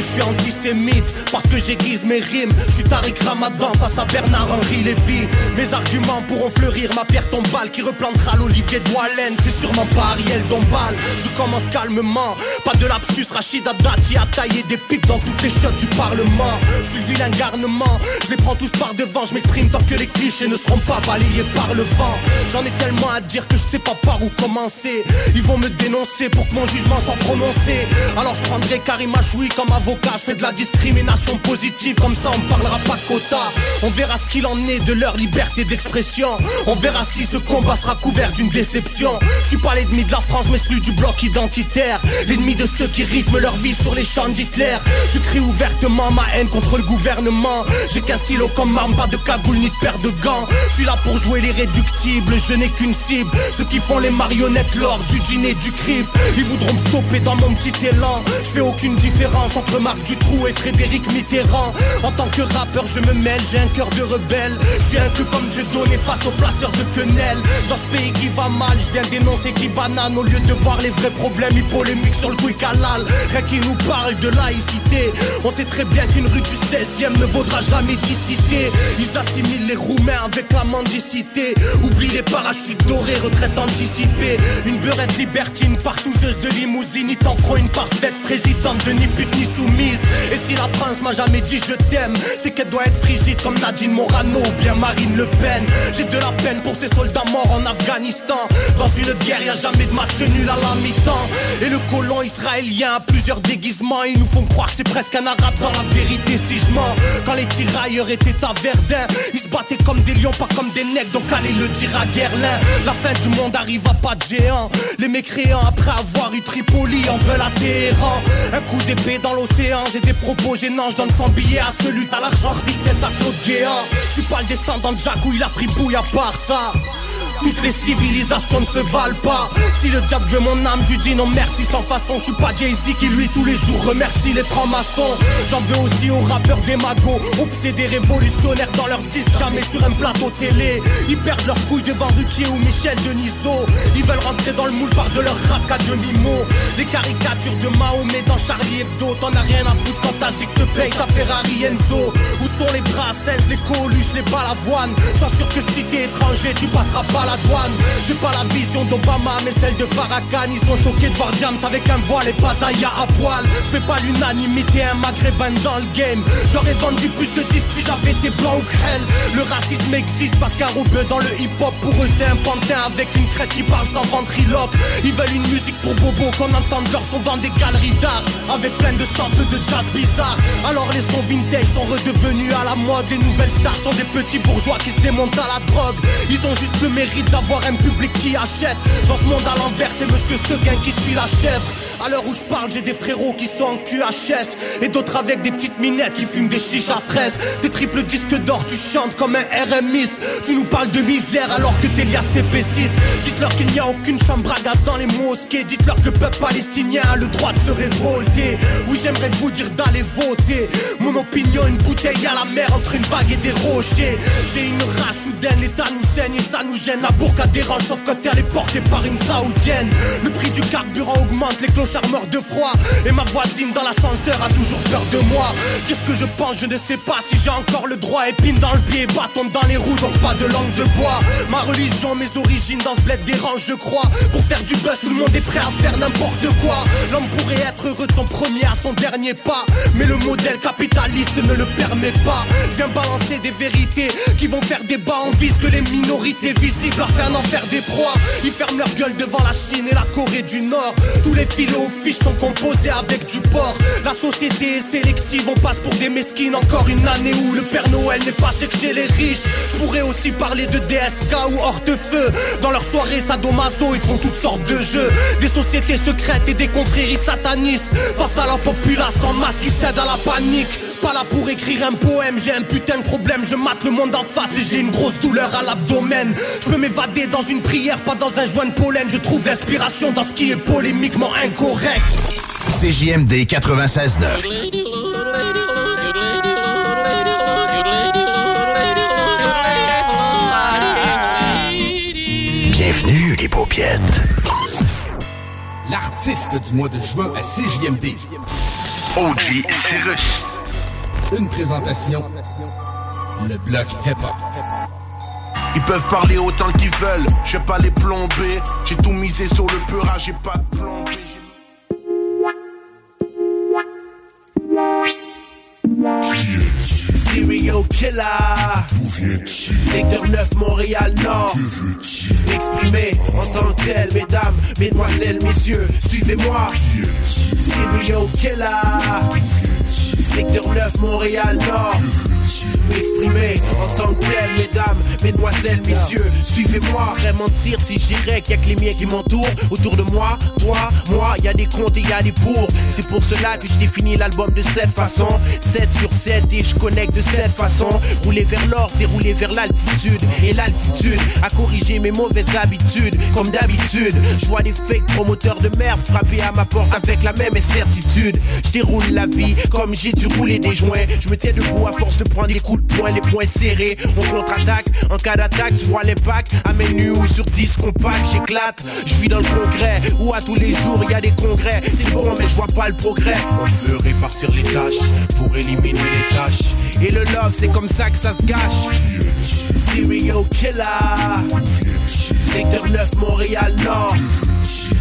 Je suis antisémite parce que j'aiguise mes rimes. Je suis Tariq Ramadan face à Bernard-Henri Lévy. Mes arguments pourront fleurir ma pierre tombale qui replantera l'olivier de Wallen. C'est sûrement pas Ariel Dombal. Je commence calmement. Pas de lapsus, Rachida Dati a taillé des pipes dans toutes les chiottes du Parlement. Je suis vilain garnement. Je les prends tous par devant. Je m'exprime tant que les clichés ne seront pas balayés par le vent. J'en ai tellement à dire que je sais pas par où commencer. Ils vont me dénoncer pour que mon jugement soit prononcé. Alors je prendrai Karim Achoui comme avocat je fais de la discrimination positive, comme ça on parlera pas quota. On verra ce qu'il en est de leur liberté d'expression. On verra si ce combat sera couvert d'une déception. Je suis pas l'ennemi de la France, mais celui du bloc identitaire. L'ennemi de ceux qui rythment leur vie sur les champs d'Hitler. Je crie ouvertement ma haine contre le gouvernement. J'ai qu'un stylo comme arme, pas de cagoule ni de paire de gants. Je suis là pour jouer les réductibles, je n'ai qu'une cible. Ceux qui font les marionnettes lors du dîner du CRIF. Ils voudront me stopper dans mon petit élan. Je fais aucune différence entre Marc Dutroux et Frédéric Mitterrand. En tant que rappeur, je me mêle, j'ai un cœur de rebelle. Je un peu comme Dieu donné face aux placeurs de quenelles. Dans ce pays qui va mal, je viens dénoncer qui banane. Au lieu de voir les vrais problèmes, ils polémiquent sur le quick halal. Rien qui nous parle de laïcité. On sait très bien qu'une rue du 16ème ne vaudra jamais cité. Ils assimilent les Roumains avec la mendicité. Oublie les parachutes dorés, retraite anticipée. Une beurette libertine, partouzeuse de limousine. Ils t'en feront une parfaite présidente, de ni pute ni Et si la France m'a jamais dit je t'aime, c'est qu'elle doit être frigide comme Nadine Morano ou bien Marine Le Pen. J'ai de la peine pour ces soldats morts en Afghanistan. Dans une guerre, y a jamais de match nul à la mi-temps. Et le colon israélien a plusieurs déguisements. Ils nous font croire que c'est presque un arabe dans la vérité si je mens. Quand les tirailleurs étaient à Verdun, ils se battaient comme des lions, pas comme des nègres. Donc allez le dire à Guerlain. La fin du monde arrive à pas de géant. Les mécréants, après avoir eu Tripoli, en veulent à Téhéran. Un coup d'épée dans j'ai des propos gênants. Je donne 100 billets à celui à l'argent, tête à Claude Guéant. Je suis pas le descendant de Jacques où il a fripouille à part ça. Toutes les civilisations ne se valent pas. Si le diable veut mon âme, je dis non merci sans façon. Je suis pas Jay-Z qui lui tous les jours remercie les francs-maçons. J'en veux aussi aux rappeurs des magots Obsédés révolutionnaires dans leur disque Jamais sur un plateau télé. Ils perdent leur couille devant Ruquier ou Michel Denisot. Ils veulent rentrer dans le moule par de leur rap qu'à demi-mot Les caricatures de Mahomet dans Charlie Hebdo T'en as rien à foutre quand ta te paye ta Ferrari Enzo. Où sont les brasses, les coluches, les balavoines? Sois sûr que si t'es étranger tu passeras pas la J'ai pas la vision d'Obama mais celle de Farrakhan. Ils sont choqués de voir James avec un voile et pas Zaya à poil. Fais pas l'unanimité un maghrébin dans le game. J'aurais vendu plus de disques si j'avais été blanc ou crêle Le racisme existe parce qu'un rebeu dans le hip hop Pour eux c'est un pantin avec une crête qui parle sans ventriloque. Ils veulent une musique pour bobo qu'on entende leur son dans des galeries d'art. Avec plein de samples de jazz bizarre Alors les sons vintage sont redevenus à la mode. Les nouvelles stars sont des petits bourgeois qui se démontent à la drogue. Ils ont juste le mérite d'avoir un public qui achète. Dans ce monde à l'envers c'est monsieur Seguin qui suit la chèvre à l'heure où je parle, j'ai des frérots qui sont en QHS Et d'autres avec des petites minettes qui fument des chichas fraises. Des triples disques d'or, tu chantes comme un RMiste Tu nous parles de misère alors que t'es lié à CP6 Dites-leur qu'il n'y a aucune chambre à gaz dans les mosquées. Dites-leur que le peuple palestinien a le droit de se révolter. Oui, j'aimerais vous dire d'aller voter. Mon opinion, une bouteille à la mer entre une vague et des rochers. J'ai une rage soudaine, l'état nous saigne et ça nous gêne. La bourca dérange sauf quand elle est portée par une saoudienne. Le prix du carburant augmente, les cloches meurt de froid. Et ma voisine dans l'ascenseur a toujours peur de moi. Qu'est-ce que je pense, je ne sais pas si j'ai encore le droit. Épine dans le pied, bâton dans les roues, donc pas de langue de bois. Ma religion, mes origines dans ce bled dérange je crois. Pour faire du buzz, tout le monde est prêt à faire n'importe quoi. L'homme pourrait être heureux de son premier à son dernier pas. Mais le modèle capitaliste ne le permet pas. Viens balancer des vérités qui vont faire débat En vise que les minorités visibles à faire n'en faire des proies. Ils ferment leur gueule devant la Chine et la Corée du Nord. Tous les filets aux fiches sont composés avec du porc. La société est sélective, on passe pour des mesquines. Encore une année où le Père Noël n'est pas chez les riches Je pourrais aussi parler de DSK ou Hortefeux. Dans leur soirée sadomaso, ils font toutes sortes de jeux. Des sociétés secrètes et des confréries satanistes. Face à la population en masse qui cède à la panique pas là pour écrire un poème, j'ai un putain de problème, je mate le monde en face et j'ai une grosse douleur à l'abdomen. Je peux m'évader dans une prière, pas dans un joint de pollen, je trouve l'inspiration dans ce qui est polémiquement incorrect. CJMD 96.9. Bienvenue les paupiètes. L'artiste du mois de juin à CJMD. OG Cyrus. Une présentation. Le bloc hip-hop. Ils peuvent parler autant qu'ils veulent, je vais pas les plomber. J'ai tout misé sur le peur, j'ai pas de plombé. Serial killer. Secteur 9 Montréal Nord. Exprimé en tant que tel Mesdames, mesdemoiselles, messieurs Suivez-moi. Serial killer. Secteur 9, Montréal Nord m'exprimer en tant que tel, mesdames, mesdemoiselles, messieurs, suivez-moi. Serait mentir si je dirais qu'il y a que les miens qui m'entourent. Autour de moi, toi, moi, y a des comptes et y a des pour. C'est pour cela que je définis l'album de cette façon. 7 sur 7 et je connecte de cette façon. Rouler vers l'or, c'est rouler vers l'altitude. Et l'altitude a corrigé mes mauvaises habitudes. Comme d'habitude, je vois des fake promoteurs de merde frapper à ma porte avec la même incertitude. Je déroule la vie comme j'ai dû rouler des joints. Je me tiens debout à force de prendre des coups poing, les poings serrés. On contre-attaque, en cas d'attaque, tu vois l'impact. À mes ou sur 10 compacts, j'éclate. Je suis dans le congrès, où à tous les jours il y a des congrès. C'est bon, mais je vois pas le progrès. On veut répartir les tâches pour éliminer les tâches. Et le love, c'est comme ça que ça se gâche. Serial killer. Secteur 9, Montréal Nord.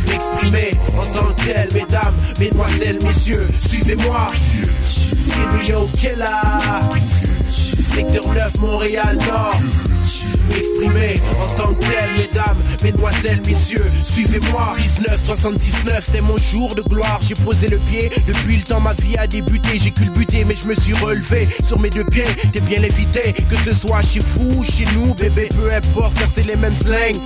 M'exprimer en tant que tel, mesdames, mesdemoiselles, messieurs, suivez-moi. Serial killer. Secteur 9, Montréal Nord. M'exprimer en tant que tel, mesdames, mesdemoiselles, messieurs, suivez-moi. 1979, c'était mon jour de gloire. J'ai posé le pied, depuis le temps ma vie a débuté. J'ai culbuté, mais je me suis relevé sur mes deux pieds. T'es bien évité, que ce soit chez vous, chez nous, bébé, peu importe, car c'est les mêmes slangs.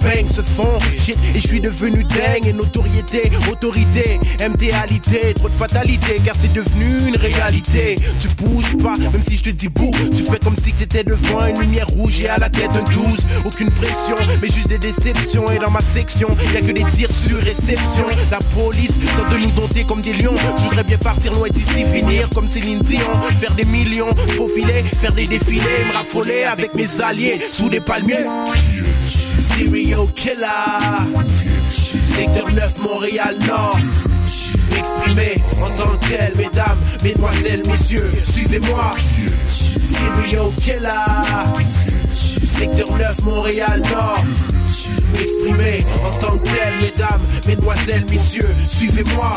Bang se font, shit, et je suis devenu dingue. Et notoriété, autorité, MTalité, trop de fatalité, car c'est devenu une réalité. Tu bouges pas, même si je te dis tu fais comme si t'étais devant une lumière rouge et à la tête un 12. Aucune pression, mais juste des déceptions. Et dans ma section, y a que des tirs sur réception. La police tente de nous dompter comme des lions. Je voudrais bien partir loin d'ici, finir comme Céline Dion. Faire des millions, faufiler, faire des défilés, me raffoler avec mes alliés sous des palmiers. Serial killer. Secteur 9, Montréal Nord. M'exprimer en tant que tel, mesdames, mesdemoiselles, messieurs, suivez-moi. Serial killer. Secteur 9, Montréal Nord. M'exprimer en tant que tel, mesdames, mesdemoiselles, messieurs, suivez-moi.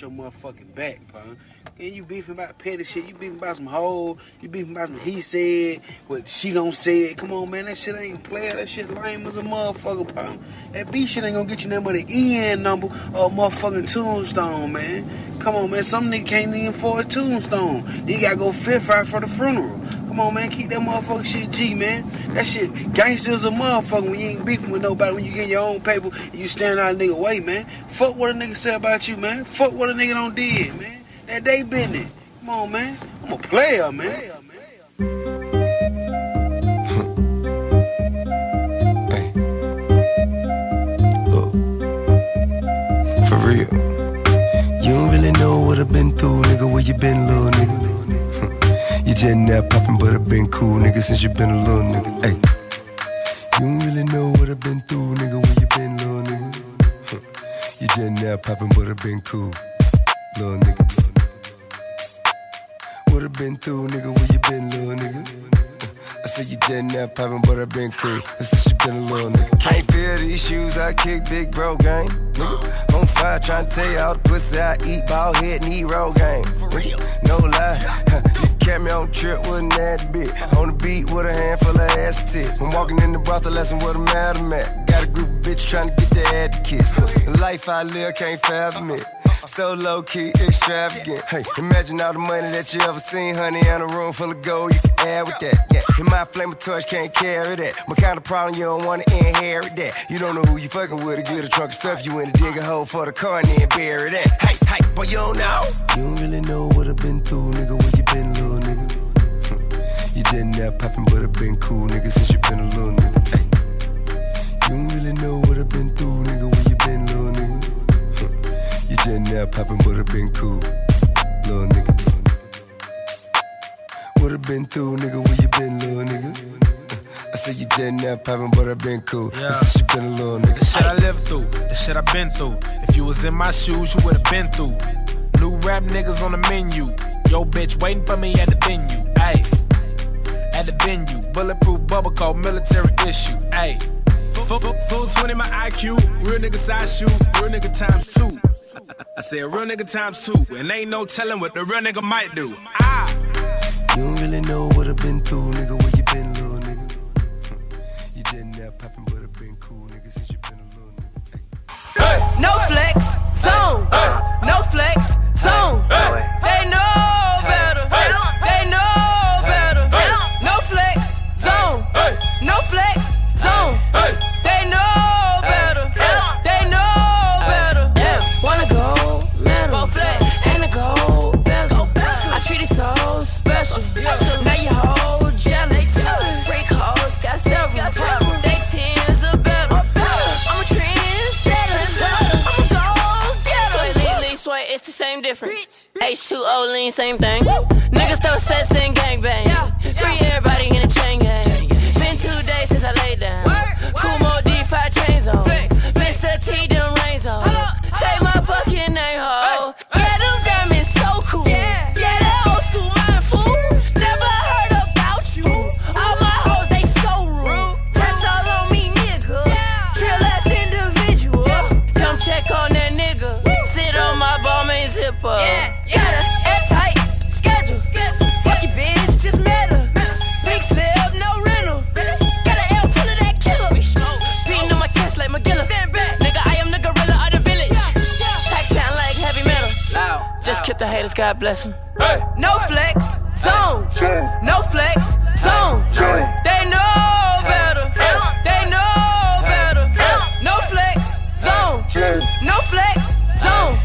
Your motherfucking back, pun. And you beefing about petty shit. You beefing about some hoe. You beefing about some he said, what she don't say. it. Come on, man, that shit ain't player. That shit lame as a motherfucker, pun. That B shit ain't gonna get you nothing but an EN number or motherfucking tombstone, man. Come on, man. Some nigga can't even afford a tombstone. You gotta go fifth out for the funeral. Come on, man, keep that motherfucking shit G, man. That shit gangsters a motherfucker when you ain't beefing with nobody, when you get your own paper and you stand out nigga way, man. Fuck what a nigga say about you, man. Fuck what a nigga don't did, man. That they business. Come on, man. I'm a player, man. For real. You don't really know what I've been through, nigga. Where you been, little nigga? You just now popping, but I've been cool, nigga, since you been a little nigga. Hey. You don't really know what I've been through, nigga. Where you been, little nigga? you just now popping, but I've been cool, little nigga. What I've been through, nigga. Where you been, little nigga? I said you just now popping, but I've been cool. I said you been a little nigga. Can't feel these shoes, I kick big bro gang. Nigga, on I tryna tell you all the pussy I eat, ball head, knee roll game. For real. No lie. you kept me on trip with a nasty bitch. On the beat with a handful of ass tits. I'm walking in the brothel, lesson with a madam at. Got a group of bitches tryna get their head to kiss. The life I live can't fathom it. So low key, extravagant. Hey, imagine all the money that you ever seen, honey, in a room full of gold. You can add with that. Yeah, and my flame torch can't carry that. My kind of problem, you don't wanna inherit that. You don't know who you fucking with, to get a trunk of stuff. You in to dig a hole for the car and then bury that. Hey, hey, boy, you don't know. You don't really know what I've been through, nigga. Where you been, little nigga? you didn't now popping, but I've been cool, nigga, since you been a little nigga. Hey. You don't really know what I've been through, nigga. Where you been, little nigga? You just now popping, but I've been cool, little nigga. What I've been through, nigga? Where you been, little nigga? I said you just now popping, but I've been cool. Yeah. Since you been a little nigga. The shit I lived through, the shit I been through. If you was in my shoes, you would've been through. New rap niggas on the menu. Yo, bitch, waiting for me at the venue. Ayy, at the venue. Bulletproof bubble called military issue. Ayy. Full, full, full 20 my IQ. Real nigga size shoe. Real nigga times two. I, I said real nigga times two. And ain't no telling what the real nigga might do. Ah. You don't really know what I've been through, nigga. Where you been, little nigga? You just now popping, but I've been cool, nigga, since you been a little nigga. No flex, zone. No flex, zone. They know H2 O same thing. Niggas throw sets and gangbang. Free everybody in a chain gang. Been two days since I laid God bless them. No flex, zone. No flex, zone. They know better. They know better. No flex, zone. No flex, zone.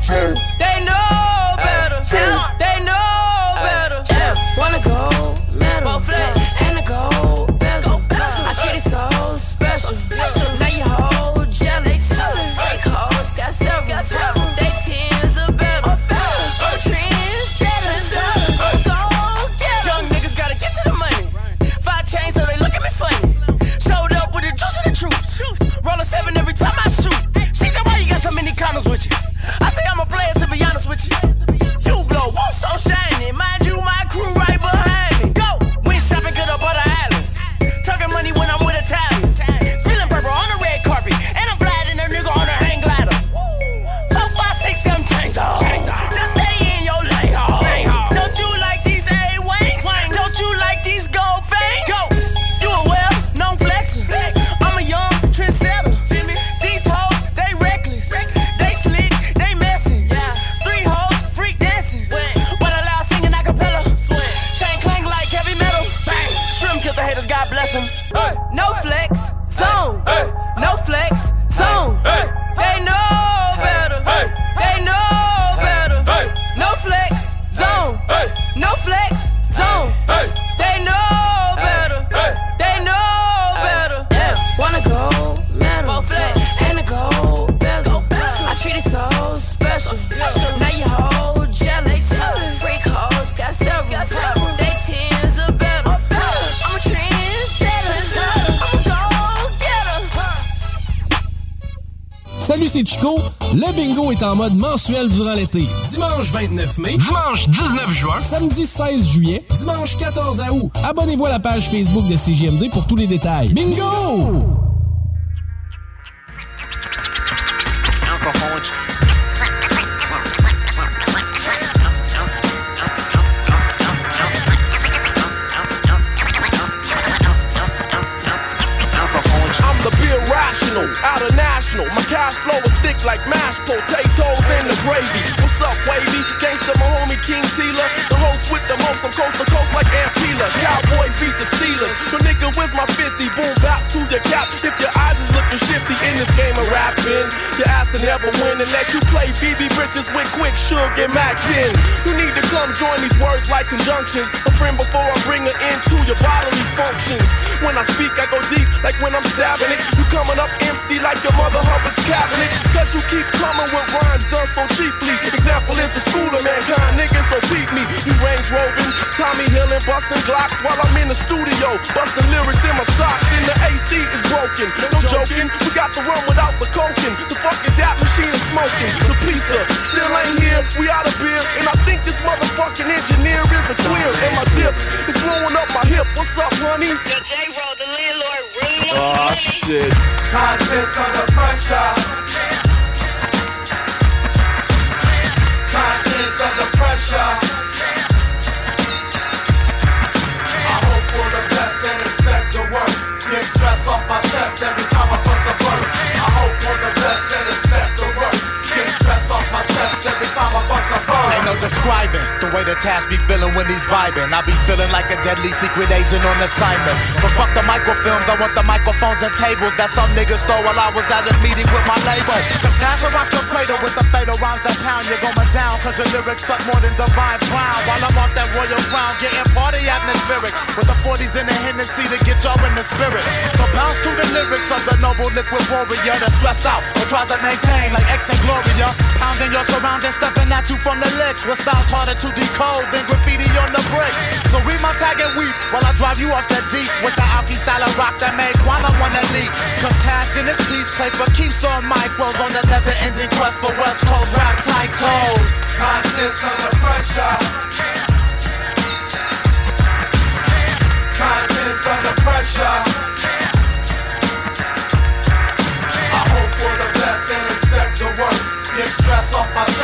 Mode mensuel durant l'été. Dimanche 29 mai. Dimanche 19 juin. Samedi 16 juillet. Dimanche 14 août. Abonnez-vous à la page Facebook de CGMD pour tous les détails. Bingo! Coast to coast like Ampila. Cowboys beat the Steelers. So nigga, where's my 50? Boom, bap to your cap. If your eyes is looking shifty in this game of rapping, your ass will never win unless you play BB Bridges with quick sugar and Mac 10. You need to come join these words like conjunctions. A friend before I bring her into your bodily functions. When I speak, I go deep like when I'm stabbing it. You coming up empty like your mother Hubbard's cabinet. Cause you keep coming with rhymes done so cheaply. Example is the school of mankind, niggas, so beat me. You range roving, Tommy Hill and busting Glocks while I'm in the studio. Busting lyrics in my socks and the AC is broken. No joking, we got the run without the coking. The fucking dap machine is smoking. The pizza still ain't here, we out of beer. And I think this motherfucking engineer is a queer. And my dip is blowing up my hip. What's up, honey? Oh shit. Contents under pressure. Contents under pressure. Stress off my chest every time I bust a verse. I hope for the best and expect the worst. Get stress off my chest every time I bust a no describing the way the task be feeling when he's vibing. I be feeling like a deadly secret agent on assignment. But fuck the microfilms, I want the microphones and tables that some niggas stole while I was at a meeting with my label. Cause Cash will rock your cradle with the fatal rhymes that pound. You're going down cause your lyrics suck more than divine crown. While I'm off that royal crown, getting party atmospheric. With the 40s in the Hennessy to get y'all in the spirit. So bounce to the lyrics of the noble liquid warrior that's stressed out or tries to maintain like X and Gloria. Pounding your surroundings, stepping at you from the licks. With styles harder to decode than graffiti on the brick. So read my tag and weep while I drive you off that deep with the Alki style of rock that made Quana wanna leak. Cause Tash in his piece play for keeps on micros on the never ending quest for West Coast rap titles. Contents under pressure. Contents under pressure.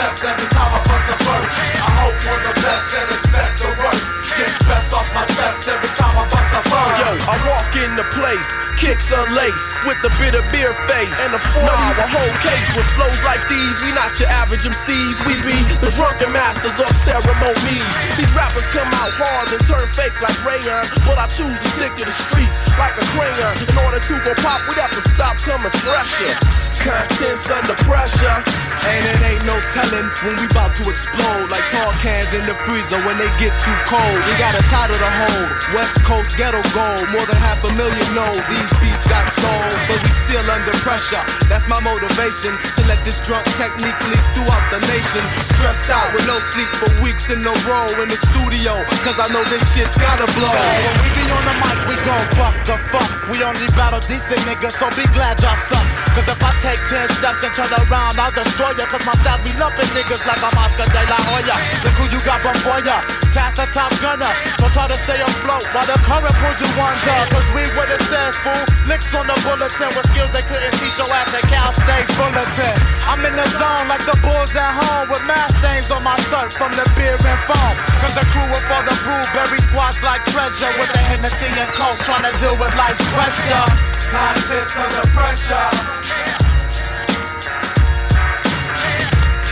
Chest every time I bust a verse. I hope for the best and expect the worst. Get stress off my chest every time I bust a verse. Yo, I walk in the place, kicks unlaced, with a bit of beer face. And a 40, nah, a whole case with flows like these. We not your average MCs, we be the drunken masters of ceremonies. These rappers come out hard and turn fake like Rayon, but I choose to stick to the streets like a crayon. In order to go pop, we'd have to stop coming fresher. Contents under pressure. And it ain't no telling when we bout to explode like tall cans in the freezer when they get too cold. We got a title to hold, West Coast ghetto gold. More than half a million know these beats got sold, but we still under pressure. That's my motivation to let this drunk technique leak throughout the nation. Stressed out with no sleep for weeks in a row in the studio, cause I know this shit's gotta blow. So when we be on the mic, we gon' buck the fuck. We only battle decent niggas, so be glad y'all suck. Cause if I take 10 steps and turn around, I'll destroy Cause my style be lumping niggas like I'm Oscar De La Hoya. Look who you got before ya. Task the top gunner, so try to stay afloat while the current pulls you under. Cause we it says, fool. Licks on the bulletin with skills they couldn't teach your ass at Cal State Bulletin. I'm in the zone like the bulls at home with mask stains on my shirt from the beer and foam. Cause the crew will for the brew, berry squash like treasure with the Hennessy and Coke trying to deal with life's pressure. Contents under pressure.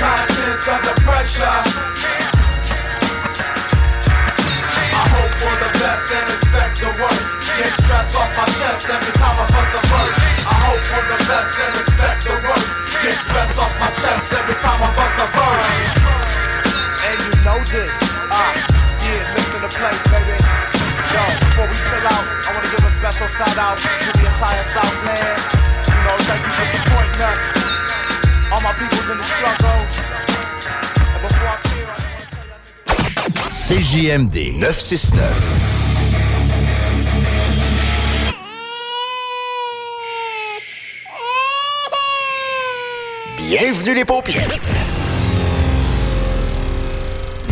Contents under pressure. I hope for the best and expect the worst. Get stress off my chest every time I bust a verse. I hope for the best and expect the worst. Get stress off my chest every time I bust a verse. And you know this. Ah, yeah, listen to place, baby. Yo, before we pull out, I wanna give a special shout out to the entire Southland. You know, thank you for supporting us. All my peoples in the struggle. And before I clear, I CJMD 969. Bienvenue les paupières.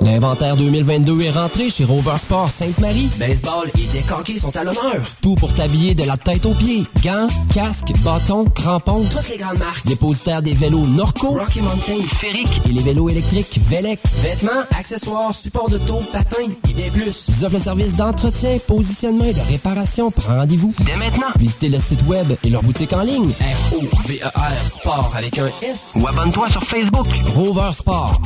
L'inventaire 2022 est rentré chez Rover Sport Sainte-Marie. Baseball et décanqués sont à l'honneur. Tout pour t'habiller de la tête aux pieds. Gants, casques, bâtons, crampons. Toutes les grandes marques. Dépositaire des vélos Norco, Rocky Mountain, Sphérique et les vélos électriques Velec. Vêtements, accessoires, supports de taux, patins et bien plus. Ils offrent le service d'entretien, positionnement et de réparation. Rendez-vous. Dès maintenant. Visitez le site web et leur boutique en ligne. R-O-V-E-R Sport avec un S. Ou abonne-toi sur Facebook. Rover Sport.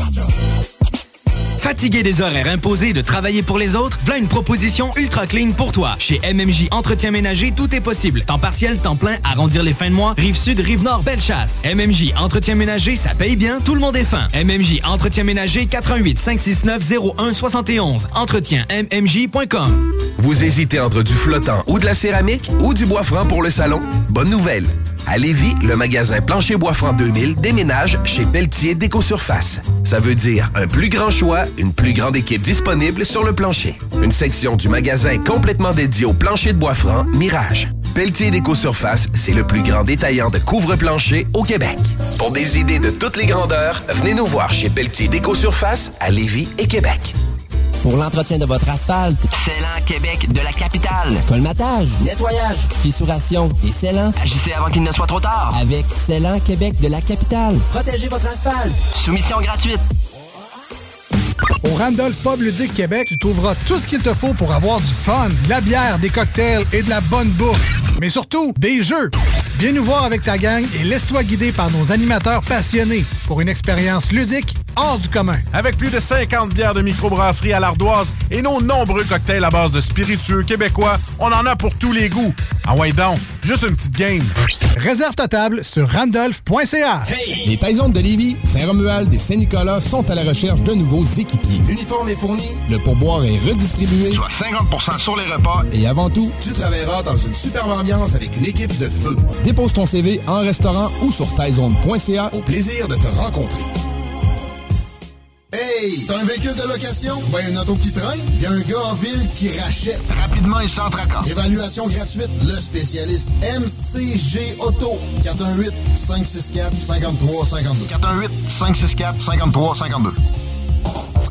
Fatigué des horaires imposés de travailler pour les autres, voilà une proposition ultra clean pour toi. Chez MMJ Entretien Ménager, tout est possible. Temps partiel, temps plein, arrondir les fins de mois, rive sud, rive nord, belle chasse. MMJ Entretien Ménager, ça paye bien, tout le monde est fin. MMJ Entretien Ménager, 88 569 01 71. Entretien MMJ.com. Vous hésitez entre du flottant ou de la céramique ou du bois franc pour le salon? Bonne nouvelle! À Lévis, le magasin Plancher Bois Franc 2000 déménage chez Pelletier Déco-Surface. Ça veut dire un plus grand choix, une plus grande équipe disponible sur le plancher. Une section du magasin complètement dédiée au plancher de bois franc Mirage. Pelletier Déco-Surface, c'est le plus grand détaillant de couvre-plancher au Québec. Pour des idées de toutes les grandeurs, venez nous voir chez Pelletier Déco-Surface à Lévis et Québec. Pour l'entretien de votre asphalte, Célan Québec de la capitale. colmatage, nettoyage, fissuration et scellant. Agissez avant qu'il ne soit trop tard. Avec Célan Québec de la capitale. Protégez votre asphalte. Soumission gratuite. Au Randolph Pub Ludique Québec, tu trouveras tout ce qu'il te faut pour avoir du fun, de la bière, des cocktails et de la bonne bouffe. Mais surtout, des jeux. Viens nous voir avec ta gang et laisse-toi guider par nos animateurs passionnés pour une expérience ludique hors du commun. Avec plus de 50 bières de microbrasserie à l'ardoise et nos nombreux cocktails à base de spiritueux québécois, on en a pour tous les goûts. Ah ouais donc, juste une petite game. Réserve ta table sur randolph.ca. Les Taisons de Lévis, Saint-Romuald et Saint-Nicolas sont à la recherche de nouveaux équipiers. L'uniforme est fourni, le pourboire est redistribué. Soit 50 sur les repas. Et avant tout, Tu travailleras dans une superbe ambiance avec une équipe de feu. dépose ton CV en restaurant ou sur taizone.ca. Au plaisir de te rencontrer. Hey, t'as un véhicule de location? Ben, une auto qui traîne? Il y a un gars en ville qui rachète. Rapidement et sans tracas. Évaluation gratuite. Le spécialiste MCG Auto. 418-564-5352. 418-564-5352.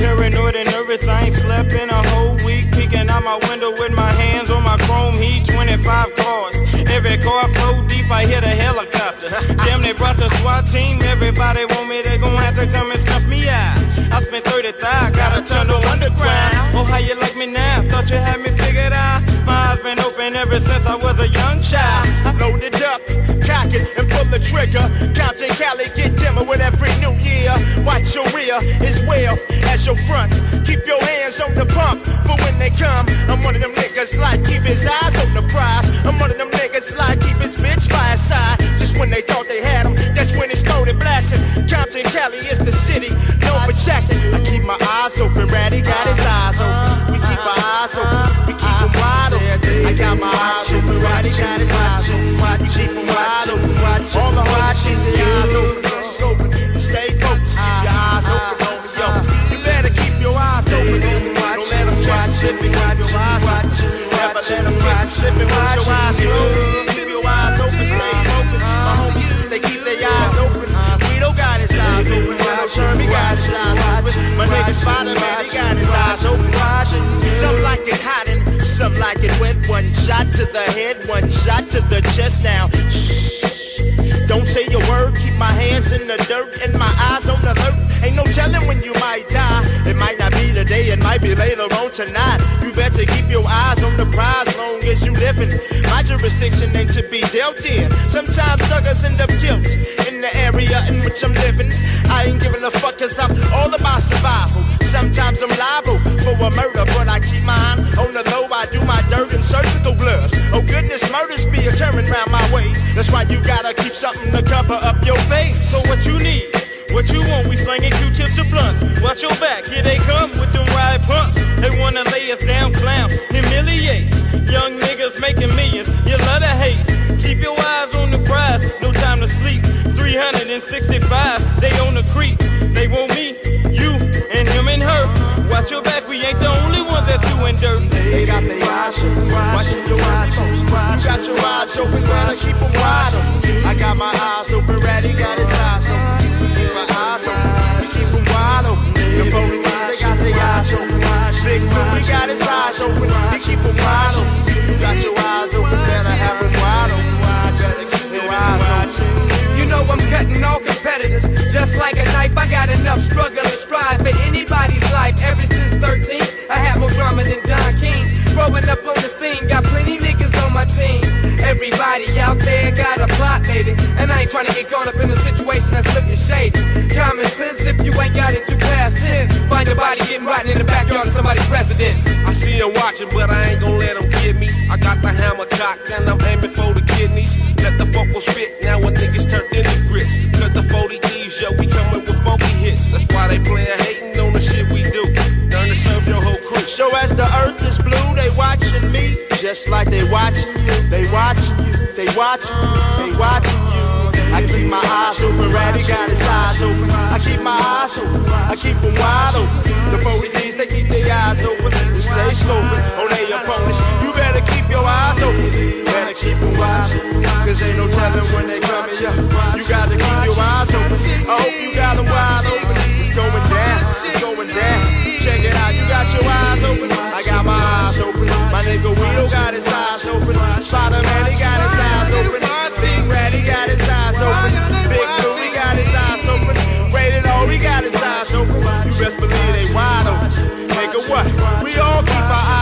Paranoid and nervous, I ain't slept in a whole week. Peeking out my window with my hands on my chrome heat. 25 cars, every car flow deep. I hit a helicopter. Damn, they brought the SWAT team. Everybody want me, they gon' have to come and snuff me out. I spent 30 thou, got a tunnel underground. Oh, how you like me now? Thought you had me figured out. My eyes been open ever since I was a young child. I loaded up, and pull the trigger. Compton, Cali, get dimmer with every new year. Watch your rear as well as your front. Keep your hands on the pump for when they come. I'm one of them niggas like keep his eyes on the prize. I'm one of them niggas like keep his bitch by his side. Just when they thought they had him, that's when it started blasting. Compton, Cali is the city no for checking. I keep my eyes open, Ratty got his eyes open. We keep our eyes open, we keep them wide open. I got my eyes watching, watching, keep watching, watching, all eyes open, keep them eyes open, yo. You better keep your eyes open, don't slipping, your eyes never slipping, your eyes keep your eyes open, stay focused. My homies, they keep their eyes open, got his eyes open, got his eyes open, my nigga Spider-Man, he got his eyes open, some like it hot in some like it wet. One shot to the head, one shot to the chest. Now, shh. Don't say a word, keep my hands in the dirt and my eyes on the alert. Ain't no telling when you might die. It might not be today, it might be later on tonight. You better keep your eyes on the prize long as you living. My jurisdiction ain't to be dealt in. Sometimes suckers end up killed in the area in which I'm living. I ain't giving a fuck cause I'm all about survival. Sometimes I'm liable for a murder, but I keep mine on the low. I do my dirt in surgical gloves. Oh goodness, murders be occurring round my way. That's why you gotta keep something to cover up your face. So what you need? What you want? We slinging Q-tips to blunts. Watch your back, here they come with them ride pumps. They wanna lay us down, clown, humiliate. Young niggas making millions, you love to hate. Keep your eyes on the prize, no. 365, they on the creep. They want me, you, and him and her. Watch your back, we ain't the only ones that's doing dirt. They got their eyes open, watching your eyes open. You got your eyes open, gotta keep them wide open. I got my eyes open, Ratty got his eyes open. We keep my eyes open, we keep them wide open. The police, they got their eyes open. Big we got his eyes open, we keep them wide open. You got your eyes open, I'm cutting all competitors. Just like a knife, I got enough struggle and strive for anybody's life. Ever since 13, I had more drama than Don King. Growing up on the scene, got plenty niggas on my team. Everybody out there got a plot, baby. And I ain't trying to get caught up in a situation that's looking shady. Common sense, if you ain't got it, you pass it. Find your body getting rotten in the backyard of somebody's residence. I see watching, but I ain't gon' let them get me. I got the hammer cocked and I'm aiming for the kidneys. Let the vocal spit, now a niggas turned 40 E's, yo, we coming with funky hits. That's why they playin' hating on the shit we do. Learn to serve your whole crew. So as the earth is blue, they watching me. Just like they watching you, they watching you, they watching you, they watching you. I keep my eyes open, Ratty got his eyes open. I keep my eyes open, I keep them wide open. The 40Ds, they keep their eyes open and stay scoping on their opponents. You better keep your eyes open, better keep them open. Cause ain't no telling when they coming, yeah. You gotta keep your eyes open. I hope you got them wide open. It's going down, it's going down. Check it out, you got your eyes open. I got my eyes open. My nigga Weedle got his eyes open. Spider-Man, he got his eyes open. Big Rat, he got his eyes open. Big he got his eyes open. Rated O, he got his eyes open. You best believe they wide open. Nigga, what? We all keep our eyes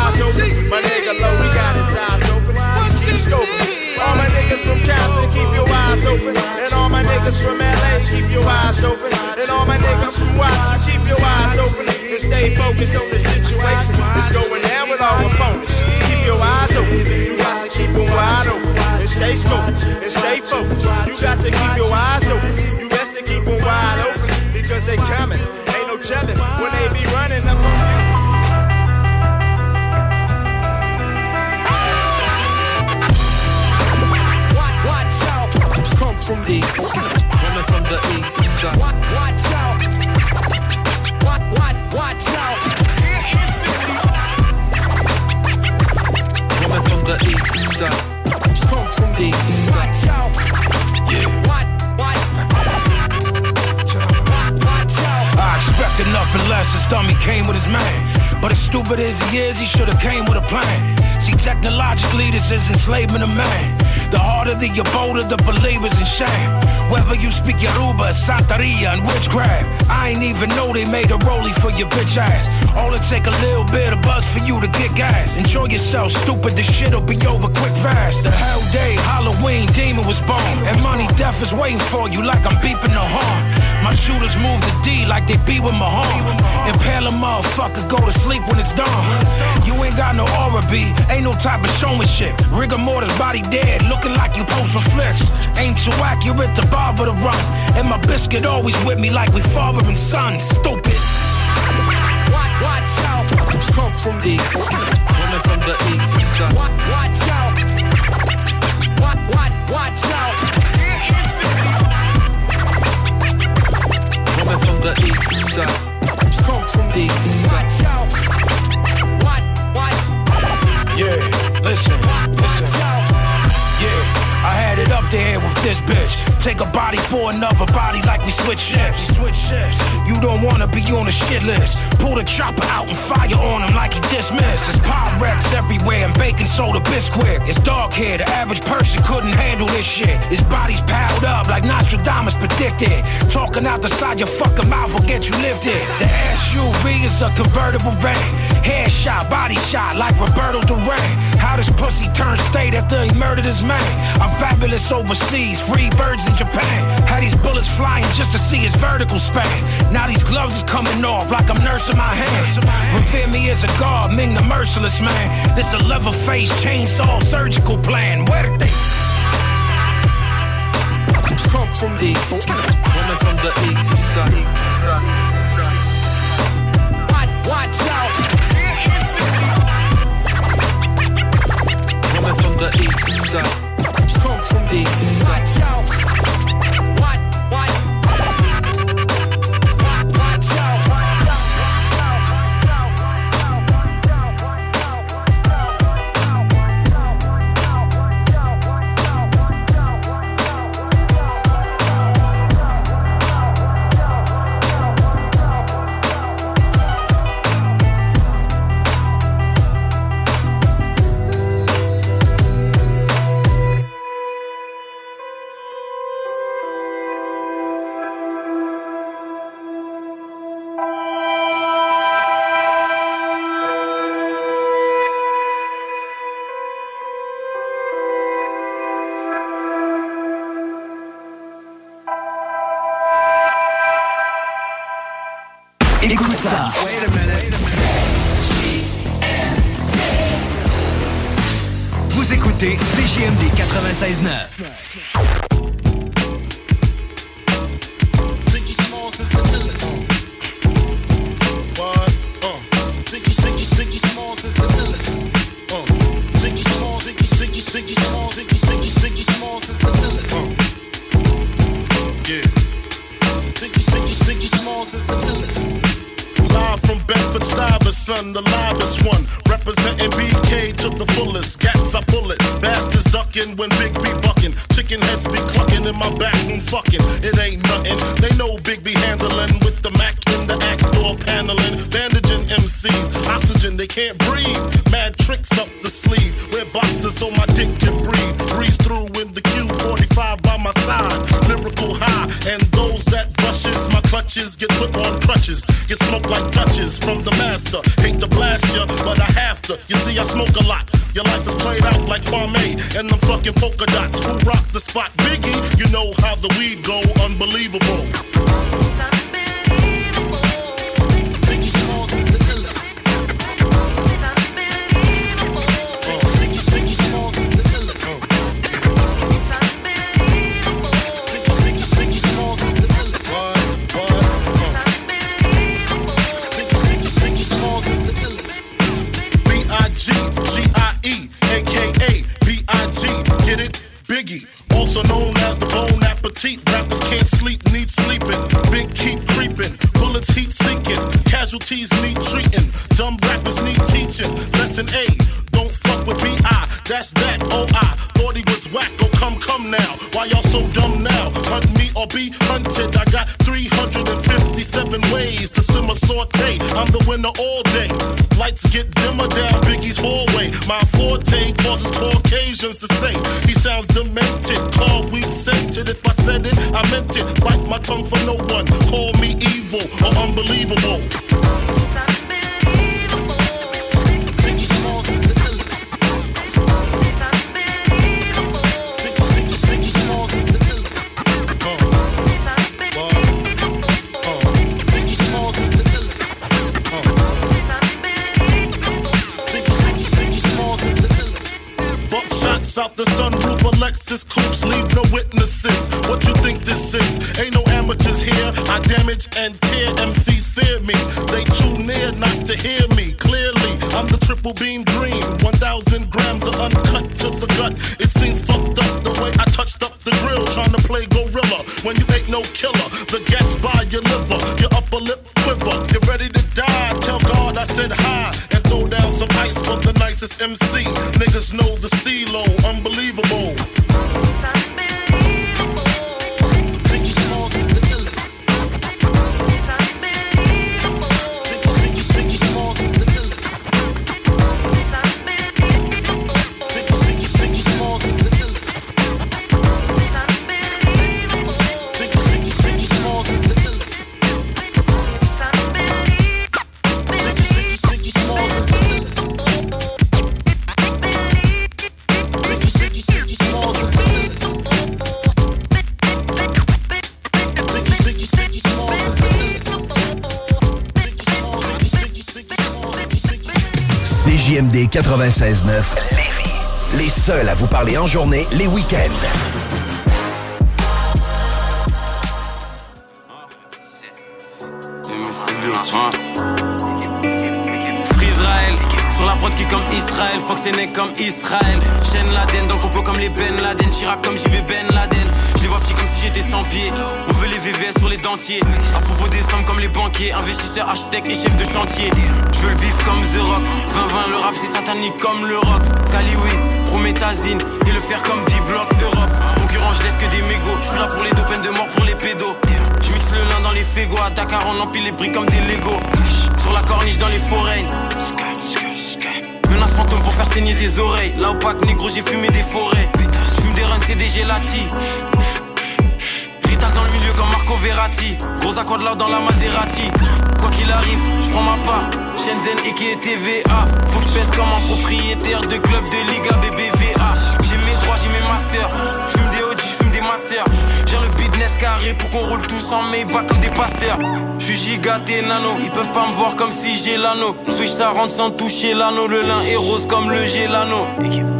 scoping. All my niggas from Compton, keep your eyes open. And all my niggas from LA, keep your eyes open. And all my niggas from Watson, keep your eyes open. And stay focused on the situation. It's going down with all our opponents. Keep your eyes open. You got to keep them wide open. And stay scoped. And stay focused. You got to keep your eyes open. You best to keep them wide open. Because they coming. Ain't no telling when they be running up on you. From east. Women from the east side. Watch out, watch, watch, watch out. Women from the east side. Come from east side. Watch out, I expected nothing less. His dummy came with his man. But as stupid as he is, he should have came with a plan. See, technologically, this is enslaving of man. The harder the bolder the believers in shame. Whether you speak Yoruba, Santeria, and witchcraft, I ain't even know they made a rollie for your bitch ass. All it take a little bit of buzz for you to get gas. Enjoy yourself, stupid. This shit'll be over quick fast. The hell day, Halloween, demon was born, and money death is waiting for you like I'm beeping the horn. My shooters move the D like they be with Mahone. Impale a motherfucker, go to sleep when it's dawn. You ain't got no aura B, ain't no type of showmanship. Rigor mortis, body dead, looking like you post for flicks. Ain't too at the bar with to run. And my biscuit always with me like we father and son. Stupid. Watch, watch out, come from the east. Women from the east. Watch, watch out, watch, watch, watch Take a body for another body like we switch shifts. Switch shifts. You don't wanna be on the shit list. Pull the chopper out and fire on him like he dismissed. It's Pyrex everywhere and baking soda Bisquick. It's dark here, the average person couldn't handle this shit. His body's piled up like Nostradamus predicted. Talking out the side your fucking mouth will get you lifted. The SUV is a convertible van. Headshot, body shot like Roberto Duran. How this pussy turned state after he murdered his man. I'm fabulous overseas, free birds in Japan. Had these bullets flying just to see his vertical span. Now these gloves is coming off like I'm nursing my hands. Revere me as a god, Ming the merciless man. This a level face chainsaw surgical plan. Where did they come from the east? Woman from the east side. Watch out. The east side. Come from east side. Watch out. Big keep creeping, bullets heat seeking. Casualties need treating. Dumb rappers need teaching. Lesson A, don't fuck with B-I, that's that, oh I. Thought he was whack, oh come, come now. Why y'all so dumb now? Hunt me or be hunted. I got 357 ways to simmer saute. I'm the winner all day. Lights get dimmer down Biggie's hallway. My forte causes Caucasians to say he sounds demented. Tongue for no one. Call me evil or unbelievable. 96.9 Lévis. Les seuls à vous parler en journée, les week-ends. Frisraël, sur la prod qui comme Israël, Fox né comme Israël. Chaîne Laden, dans le complot comme les Ben Laden, Chirac comme JB Ben Laden. Comme si j'étais sans pied. On veut les VVS sur les dentiers. À propos des sommes comme les banquiers, investisseurs, architectes et chefs de chantier. Je veux le bif comme The Rock. 20-20, le rap c'est satanique comme le rock. Caliwi, Prométhazine, et le faire comme D-Block Europe. Concurrent, je laisse que des mégots. Je suis là pour les deux peines de mort pour les pédos. Je mixe le lin dans les fégos. À Dakar, on empile les briques comme des Legos. Sur la corniche dans les forêts. Menace fantôme pour faire saigner tes oreilles. Là au pack négro, j'ai fumé des forêts. J'fume des runs, c'est des gélatis. Marco de dans la Maserati. Quoi qu'il arrive, je prends ma part. Shenzhen et qui est TVA. Comme un propriétaire de club de Liga BBVA. J'ai mes droits, j'ai mes masters. J'fume des OG, j'fume des masters. J'ai le business carré pour qu'on roule tous en Maybach comme des pasteurs. J'suis gigaté nano, ils peuvent pas me voir comme si j'ai l'anneau. Switch ça rentre sans toucher l'anneau, le lin est rose comme le gélano.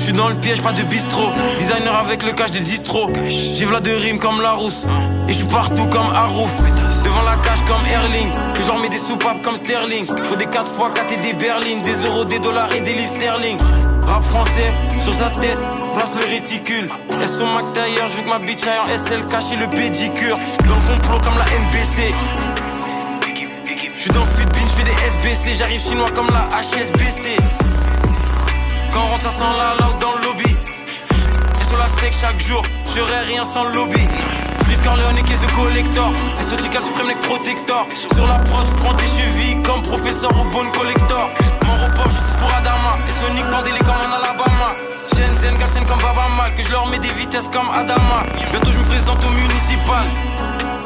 J'suis dans le piège, pas de bistrot. Designer avec le cache de distro. J'ai v'là de rimes comme la rousse. Et j'suis partout comme Harouf. Devant la cage comme Erling. Que j'en mets des soupapes comme Sterling. Faut des 4 x 4 et des berlines. Des euros, des dollars et des livres sterling. Rap français, sur sa tête, place le réticule. Elles sont Mac d'ailleurs, joue que ma bitch aille en SL, cacher le pédicure. Dans le complot comme la MBC. J'suis dans le bin, j'fais des SBC. J'arrive chinois comme la HSBC. Quand on rentre, ça sent la dans le lobby. Et sur la sec chaque jour, j'aurais rien sans le lobby. Fritz Corleone et the collector. Esotica suprême like protector. Sur la prod, prends tes chevilles comme professeur au bon collector. Mon repos, juste pour Adama. Et Sonic pendélé comme en Alabama. Shenzhen, Gassen comme Babama. Que je leur mets des vitesses comme Adama. Bientôt je me présente au municipal.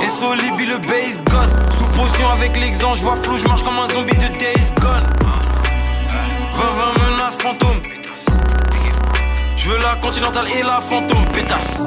Et Solibi le base god. Sous potion avec l'exemple, je vois flou, je marche comme un zombie de Days Gone. 20-20 menaces fantômes. La continentale et la fantôme, pétasse.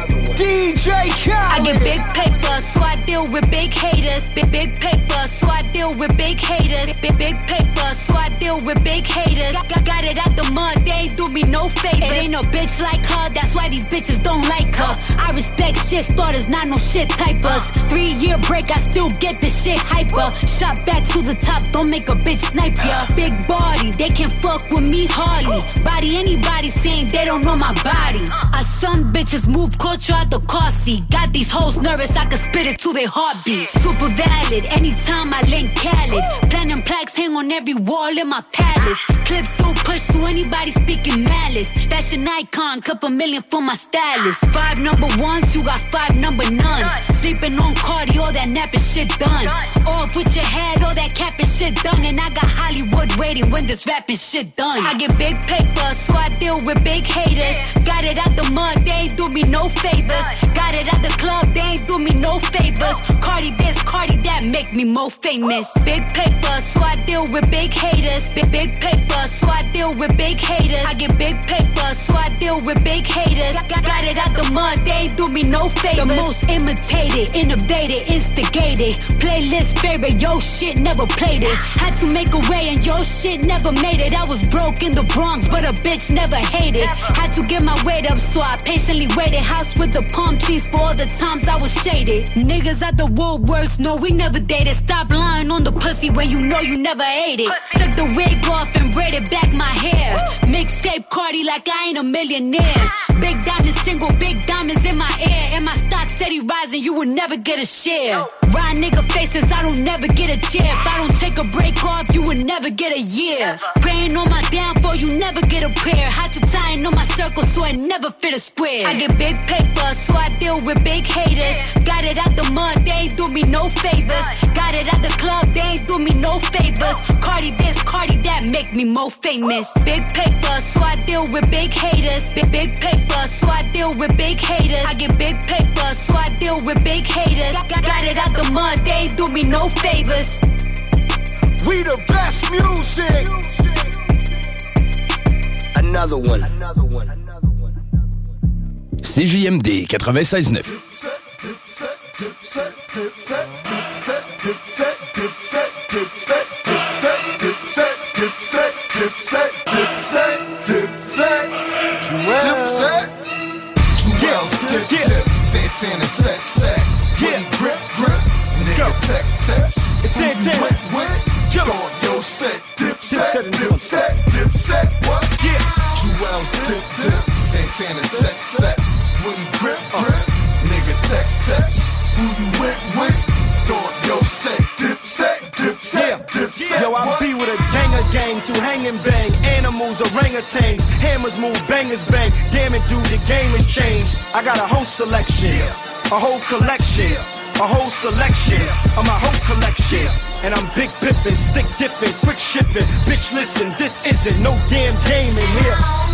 DJ Khaled. I get big paper, so I deal with big haters. Big big paper, so I deal with big haters. Big big paper, so I deal with big haters. Got, got it out the mud, they do me no favors. It ain't no bitch like her, that's why these bitches don't like her. I respect shit starters, not no shit typers. Three year break, I still get the shit hyper. Shot back to the top, don't make a bitch snipe ya. Big body, they can't fuck with me hardly. Body anybody saying they don't know my body. I some bitches move culture out the car seat. Got these hoes nervous, I can spit it to their heartbeat. Super valid, anytime I link Khaled. Platinum plaques hang on every wall in my palace. Clips still push to anybody speaking malice. Fashion icon, couple million for my stylist. Five number ones, you got five number nuns. Sleeping on Cardi, all that napping shit done. Off with your head, all that capping shit done. And I got Hollywood waiting when this rapping shit done. I get big paper, so I deal with big haters. Got it out the mud, they ain't do me no favors. Got it out the club, they ain't do me no favors. Cardi this, Cardi that, make me more famous. Big paper, so I deal with big haters. Big big paper, so I deal with big haters. I get big paper, so I deal with big haters. Got, got it out the mud, they ain't do me no favors. The most imitated, innovated, instigated. Playlist favorite, yo shit never played it. Had to make a way and yo shit never made it. I was broke in the Bronx, but a bitch never hated. Had to get my weight up, so I patiently waited. House with the palm trees for all the times I was shaded. Niggas at the woodworks, no, we never dated. Stop lying on the pussy when you know you never ate it. Took the wig off and braided back my hair. Mixtape Cardi like I ain't a millionaire. Big diamonds, single big diamonds in my ear. And my stock steady rising, you will never get a share. Ride nigga faces, I don't never get a chair. If I don't take a break off, you will never get a year. Praying on my downfall, you never get a prayer. Had to tie in on my circle so I never fit a square. I get big paper, so I deal with big haters. Got it out the mud, ain't do me no favors. Got it at the club, they ain't do me no favors. Cardi this, Cardi that, make me more famous. Big paper, so I deal with big haters. Big big paper, so I deal with big haters. I get big paper, so I deal with big haters. Got, got it out the mud, they ain't do me no favors. We the best music. Another one. Another one. CJMD 96.9 dipset, dipset, dipset, dipset, dipset, dipset, dipset, dipset, dipset, dipset, dipset, dipset, dipset, Jewels, dip, dip, sit in a set, set, yeah, grip, grip, nigga, tech, tech, it's in, wet, wet, get on your set, dipset, dipset, dipset, what, yeah, Jewels, dip, dip, sit in a set, set, when grip, grip, nigga, tech, tech, who you with with? Throw your set. Dip set. Dip set. Dip set. Yo, I be with a gang of gangs who hang and bang. Animals, orangutans, hammers move, bangers bang. Damn it, dude, the game has changed. I got a whole selection, a whole collection, a whole selection of my whole collection. And I'm big pippin', stick dipping, quick shipping. Bitch, listen, this isn't no damn game in here.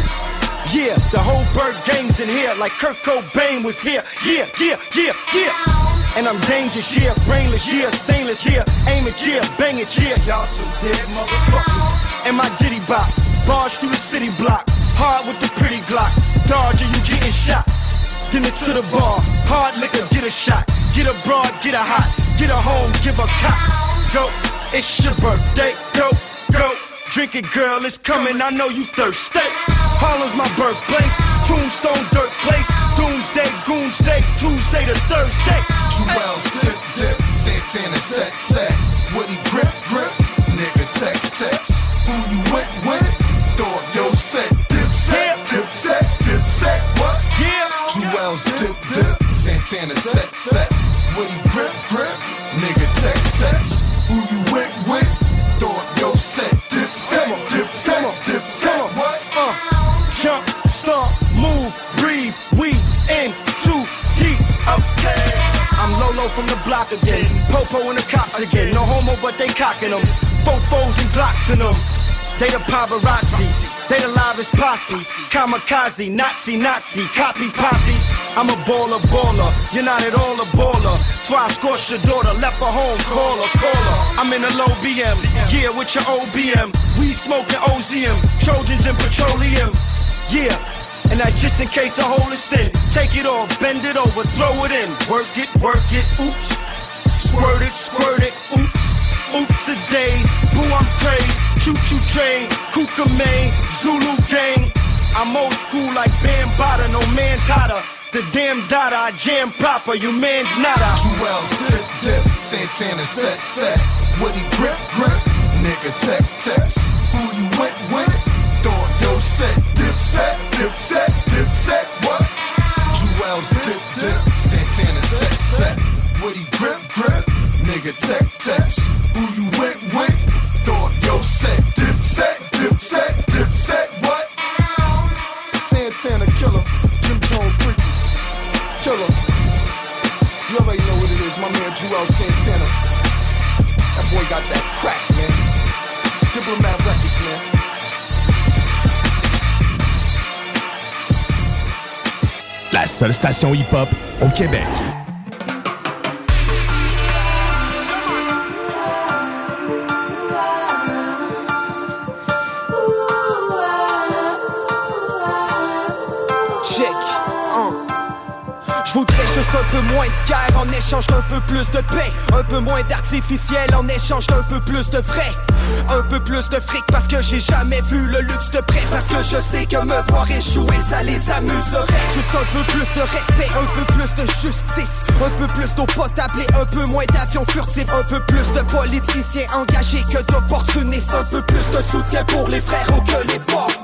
Yeah, the whole bird gang's in here, like Kurt Cobain was here. Yeah, yeah, yeah, yeah. And I'm dangerous, yeah, brainless, yeah, stainless, yeah, aim it, yeah, bang it, yeah. Y'all some dead motherfuckers. And my ditty bop, barge through the city block, hard with the pretty Glock. Dodge or you getting shot. Then it's to the bar, hard liquor, get a shot, get a broad, get a hot, get a home, give a cop. Go, it's your birthday, go, go. Drink it, girl, it's coming, I know you thirsty. Harlem's my birthplace, tombstone, dirt place, doomsday, goonsday, Tuesday to Thursday. Jewels dip dip. Santana set set. Woody grip grip. Nigga tech tech. Who you with with? Up your set. Dip set. Dip set. Dip set. What? Yeah. Jewels dip dip. Santana set set. Woody grip grip. Nigga tech tech. From the block again. Popo and the cops again. No homo, but they cocking them. Fofos and Glocks in them. They the paparazzi. They the livest posse. Kamikaze, Nazi, Nazi, copy, poppy. I'm a baller, baller. You're not at all a baller. I scorched your daughter, left her home, call her, call her. I'm in a low BM, yeah, with your OBM. We smoking OZM, Trojans and petroleum. Yeah, and that just in case a hole is thin. Take it off, bend it over, throw it in. Work it, work it, oops. Squirt it, squirt it, oops. Oops a days, boo I'm crazy. Choo choo train, Kuka Main, Zulu gang. I'm old school like Bambada, no man's hotter. The damn data, I jam proper, you man's nada. Jewels dip dip. Santana set set. Woody grip grip. Nigga tech tech. Who you with with? Up your set. Set. Dip set. Dip set. What? Jewels dip dip. Santana set set. Woody grip grip. Nigga tech tech. Who you with with? Up your set. Dip set. Dip set. Dip set. What? Santana killer, Jim Jones freaky killer. You already know what it is, my man Jewel Santana. That boy got that crack, man. Diplomat seule station hip-hop au Québec. Check. hein. Juste un peu moins de guerre en échange d'un peu plus de paix Un peu moins d'artificiel en échange d'un peu plus de vrai Un peu plus de fric parce que j'ai jamais vu le luxe de près. Parce que je sais que me voir échouer ça les amuserait. Juste un peu plus de respect, un peu plus de justice. Un peu plus d'eau potable et un peu moins d'avions furtifs. Un peu plus de politiciens engagés que d'opportunistes. Un peu plus de soutien pour les frères ou que les pauvres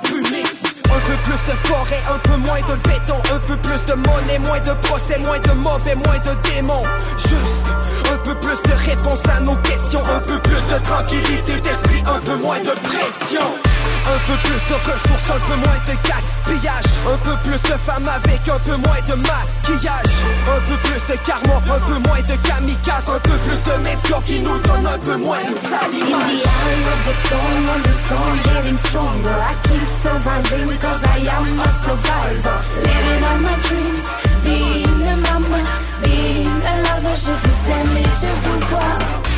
un peu plus de forêt, un peu moins de béton Un peu plus de monnaie, moins de procès, moins de mauvais, moins de démons. Juste un peu plus de réponses à nos questions Un peu plus de tranquillité d'esprit, un peu moins de pression un peu plus de ressources, un peu moins de gaspillage. Un peu plus de femmes avec un peu moins de maquillage. Un peu plus de karma, un peu moins de kamikaze. Un peu plus de médias qui nous donnent un peu moins une sale In the image. eye of the storm, when the storm getting stronger, I keep surviving cause I am a survivor. Living on my dreams, being a mama, being a lover, je vous aime et je vous vois.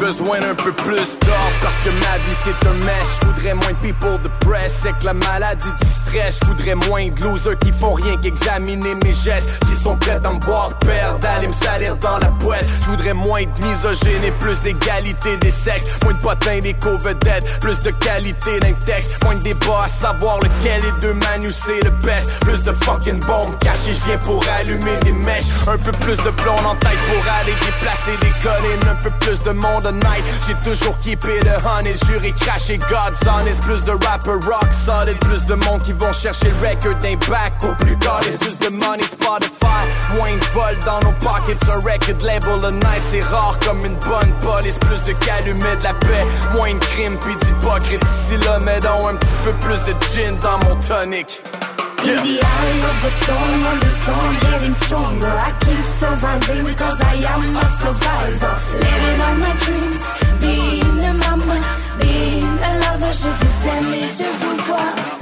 Besoin d'un peu plus d'or parce que ma vie c'est un mèche. J'voudrais moins de people de press, c'est que la maladie du stress. J'voudrais moins de losers qui font rien qu'examiner mes gestes, qui sont prêts à me voir perdre, d'aller me salir dans la boîte. J'voudrais moins de misogynes et plus d'égalité des sexes. Moins de potins des co-vedettes, plus de qualité d'un texte. Moins de débat à savoir lequel est de Manu c'est le best. Plus de fucking bombes cachées, je viens pour allumer des mèches. Un peu plus de blonde en tête pour aller déplacer des collines. Un peu plus de monde J'ai toujours keepé the honey, juré craché God's honest. Plus de rappers rock solid, plus de monde qui vont chercher le record d'un back au plus goddess. Plus de money Spotify, moins de vol dans nos pockets. Un record label a night, c'est rare comme une bonne police. Plus de calumet de la paix, moins de crime puis d'hypocrite. Ici là, mais donc un petit peu plus de gin dans mon tonic. In the eye of the storm, when the storm getting stronger, I keep surviving cause I am a survivor. Living on my dreams, being a mama, being a lover, je vous aime et je vous vois.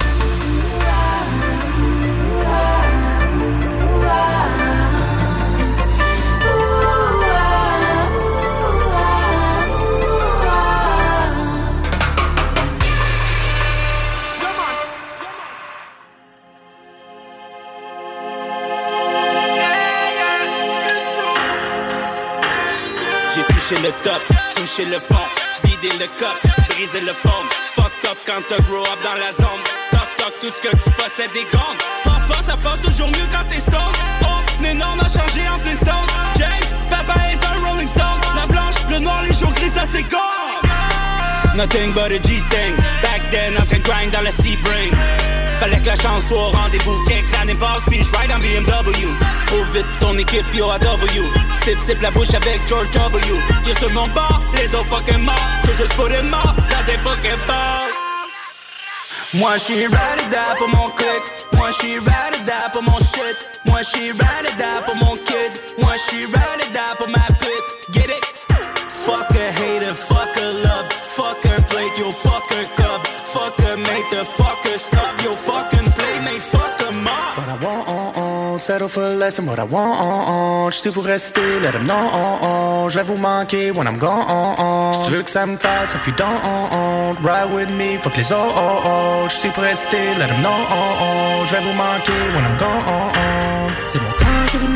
Touché le top, touché le fond, vidé le cup, brisé le fond. Fucked up quand t'as grow up dans la zone. Toc toc, tout ce que tu possèdes des gants. Papa, ça passe toujours mieux quand t'es stone. Oh, mais non, on a changé en Flintstone. James, papa est un Rolling Stone. La blanche, le noir, les jours gris, ça c'est gone. Nothing but a G-thing. Back then, en train de grind dans la C-Brain. Fallait que la chance soit au rendez-vous. Quelques années passent, puis je ride en BMW. Trop vite ton équipe, yo à W. Sip, sip la bouche avec George W. Yo sur mon bar, les autres fucking morts. Je juste pour les morts, dans des Pokéballs. Moi j'suis ride or die pour mon click Moi j'suis ride or die pour mon shit Moi j'suis ride settle for less than what I want. J'suis pour rester, let them know. J'vais vous manquer when I'm gone. Si tu veux que ça me fasse, if you don't, ride with me, fuck les autres. J'suis pour rester, let them know. J'vais vous manquer when I'm gone. C'est mon temps que vous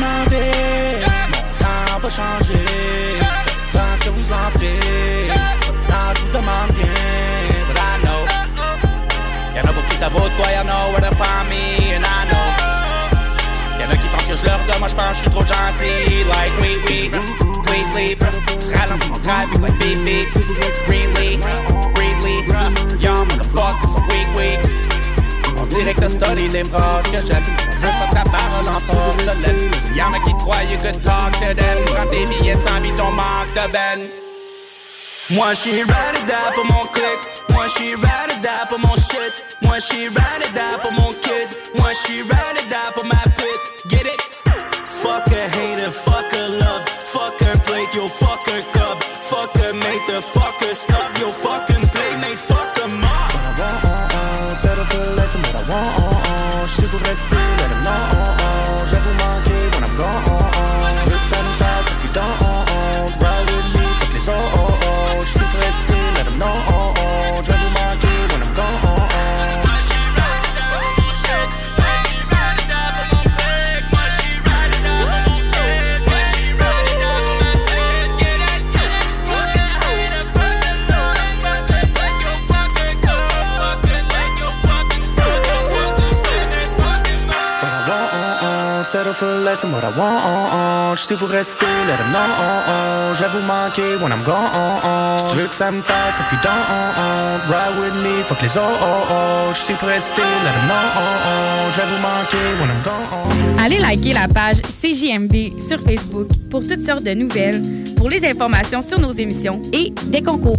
moi je pense je suis trop gentil. Like, oui, oui, please leave. Je ralentis mon trafic like beep beep. Greenly. Young motherfuckers sont weak, weak. On dirait que study les phrases que j'aime. Je pas ta parole en porcelaine. Y'en a qui croient, you could talk to them. Prends tes billets 100 vie ton manque de ben. Moi j'suis ride or die pour mon click Moi j'suis ride or die pour mon shit Moi j'suis ride or die pour mon kid Moi j'suis ride or die pour ma pute Get it? Fuck a hater, fuck a love settle for less than what I want. J'suis pour rester, let them know. Je vais vous manquer when I'm gone. Si tu veux que ça me fasse, if you don't, ride with me, fuck les autres. J'suis pour rester, let them know. Je vais vous manquer when I'm gone. Allez liker la page CJMD sur Facebook pour toutes sortes de nouvelles, pour les informations sur nos émissions et des concours.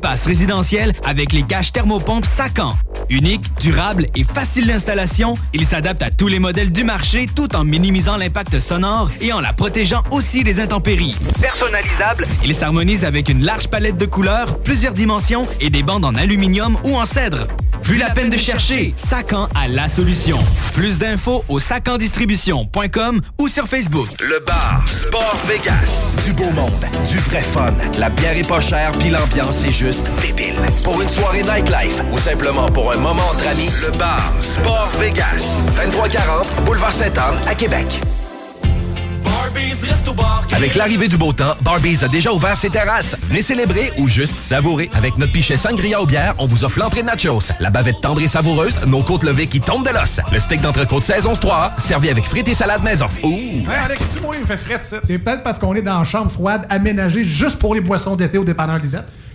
espace résidentiel avec les caches thermopompes Sacan. Unique, durable et facile d'installation, il s'adapte à tous les modèles du marché tout en minimisant l'impact sonore et en la protégeant aussi des intempéries. Personnalisable, il s'harmonise avec une large palette de couleurs, plusieurs dimensions et des bandes en aluminium ou en cèdre. Plus la peine de chercher, Sacan a la solution. Plus d'infos au sacandistribution.com ou sur Facebook. Le bar Sport Vegas. Du beau monde, du vrai fun. La bière est pas chère, puis l'ambiance est juste débile. Pour une soirée nightlife ou simplement pour un moment entre amis, le bar Sport Vegas. 2340 Boulevard Sainte-Anne à Québec. Avec l'arrivée du beau temps, Barbies a déjà ouvert ses terrasses. Venez célébrer ou juste savourer. Avec notre pichet sangria aux bières, on vous offre l'entrée de nachos, la bavette tendre et savoureuse, nos côtes levées qui tombent de l'os, le steak d'entrecôte saison 3 servi avec frites et salade maison. Ouh! Hey Alex, tu moi, il me fait frais ça. C'est peut-être parce qu'on est dans une chambre froide aménagée juste pour les boissons d'été au dépanneur Lisette.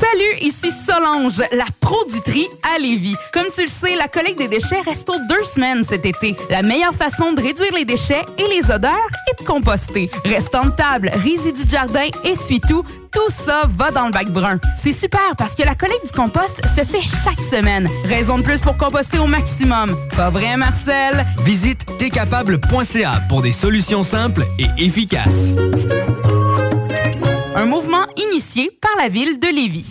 Salut, ici Solange, la pro du tri à Lévis. Comme tu le sais, la collecte des déchets reste aux deux semaines cet été. La meilleure façon de réduire les déchets et les odeurs est de composter. Restant de table, résidus de jardin, essuie-tout, tout ça va dans le bac brun. C'est super parce que la collecte du compost se fait chaque semaine. Raison de plus pour composter au maximum. Pas vrai, Marcel? Visite tcapable.ca pour des solutions simples et efficaces. Un mouvement initié par la ville de Lévis.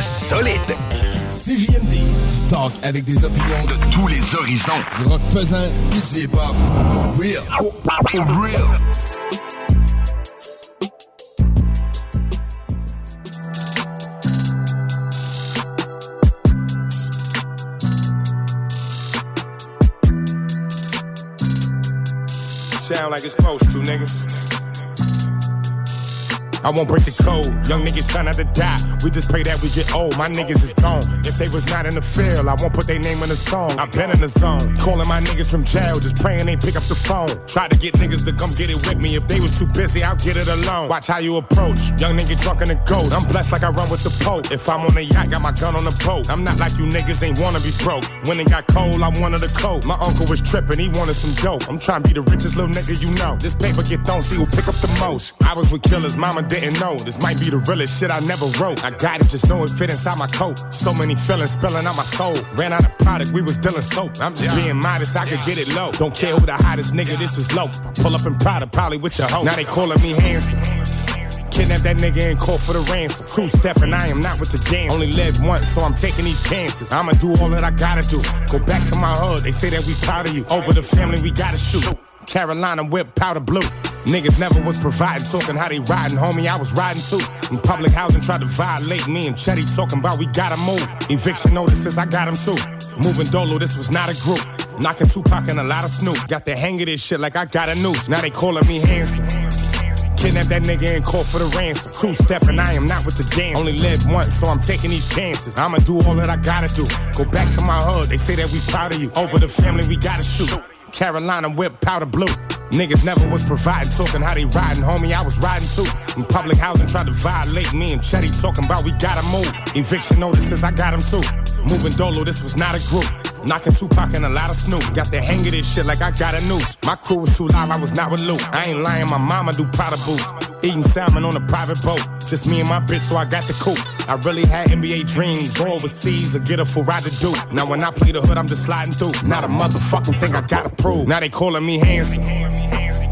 solide. CJMD, du talk avec des opinions de tous les horizons. Du rock pesant, du hip-hop, real. real. Sound like it's supposed to, nigga. I won't break the code. Young niggas try not to die. We just pray that we get old. My niggas is gone. If they was not in the field, I won't put their name in the song. I've been in the zone. Calling my niggas from jail, just praying they pick up the phone. Try to get niggas to come get it with me. If they was too busy, I'll get it alone. Watch how you approach. Young nigga drunk in the ghost. I'm blessed like I run with the Pope. If I'm on a yacht, got my gun on the boat. I'm not like you niggas ain't wanna be broke. When it got cold, I wanted a coat. My uncle was tripping, he wanted some dope. I'm trying to be the richest little nigga you know. This paper get thrown, see who pick up the most. I was with killers, mama didn't know. This might be the realest shit I never wrote. I got it, just know it fit inside my coat. So many feelings spilling out my soul. Ran out of product, we was dealing soap. I'm just being modest, I could get it low. Don't care who the hottest nigga, this is low. Pull up in Prada, probably with your hoe. Now they calling me handsome. Kidnap that nigga and call for the ransom. Two step and I am not with the dance. Only live once, so I'm taking these chances. I'ma do all that I gotta do. Go back to my hood, they say that we proud of you. Over the family, we gotta shoot. Carolina whip powder blue. Niggas never was providing, talking how they riding, homie. I was riding too. In public housing, tried to violate me and Chetty talking about we gotta move. Eviction notices, I got him too. Moving dolo, this was not a group. Knocking Tupac and a lot of Snoop. Got the hang of this shit like I got a noose. Now they calling me handsome. Kidnap that nigga and call for the ransom. Two step and I am not with the dance. Only live once, so I'm taking these chances. I'ma do all that I gotta do. Go back to my hood, they say that we proud of you. Over the family, we gotta shoot. Carolina whip powder blue. Niggas never was providing, talking how they riding, homie. I was riding too. In public housing, tried to violate me and Chetty talking about we gotta move. Eviction notices, I got him too. Moving dolo, this was not a group. Knocking Tupac and a lot of Snoop. Got the hang of this shit like I got a noose. My crew was too loud, I was not with Luke. I ain't lying, my mama do Prada boots. Eating salmon on a private boat. Just me and my bitch, so I got the coupe. I really had NBA dreams. Go overseas or get a full ride to do. Now when I play the hood, I'm just sliding through. Not a motherfucking thing I gotta prove. Now they calling me handsome.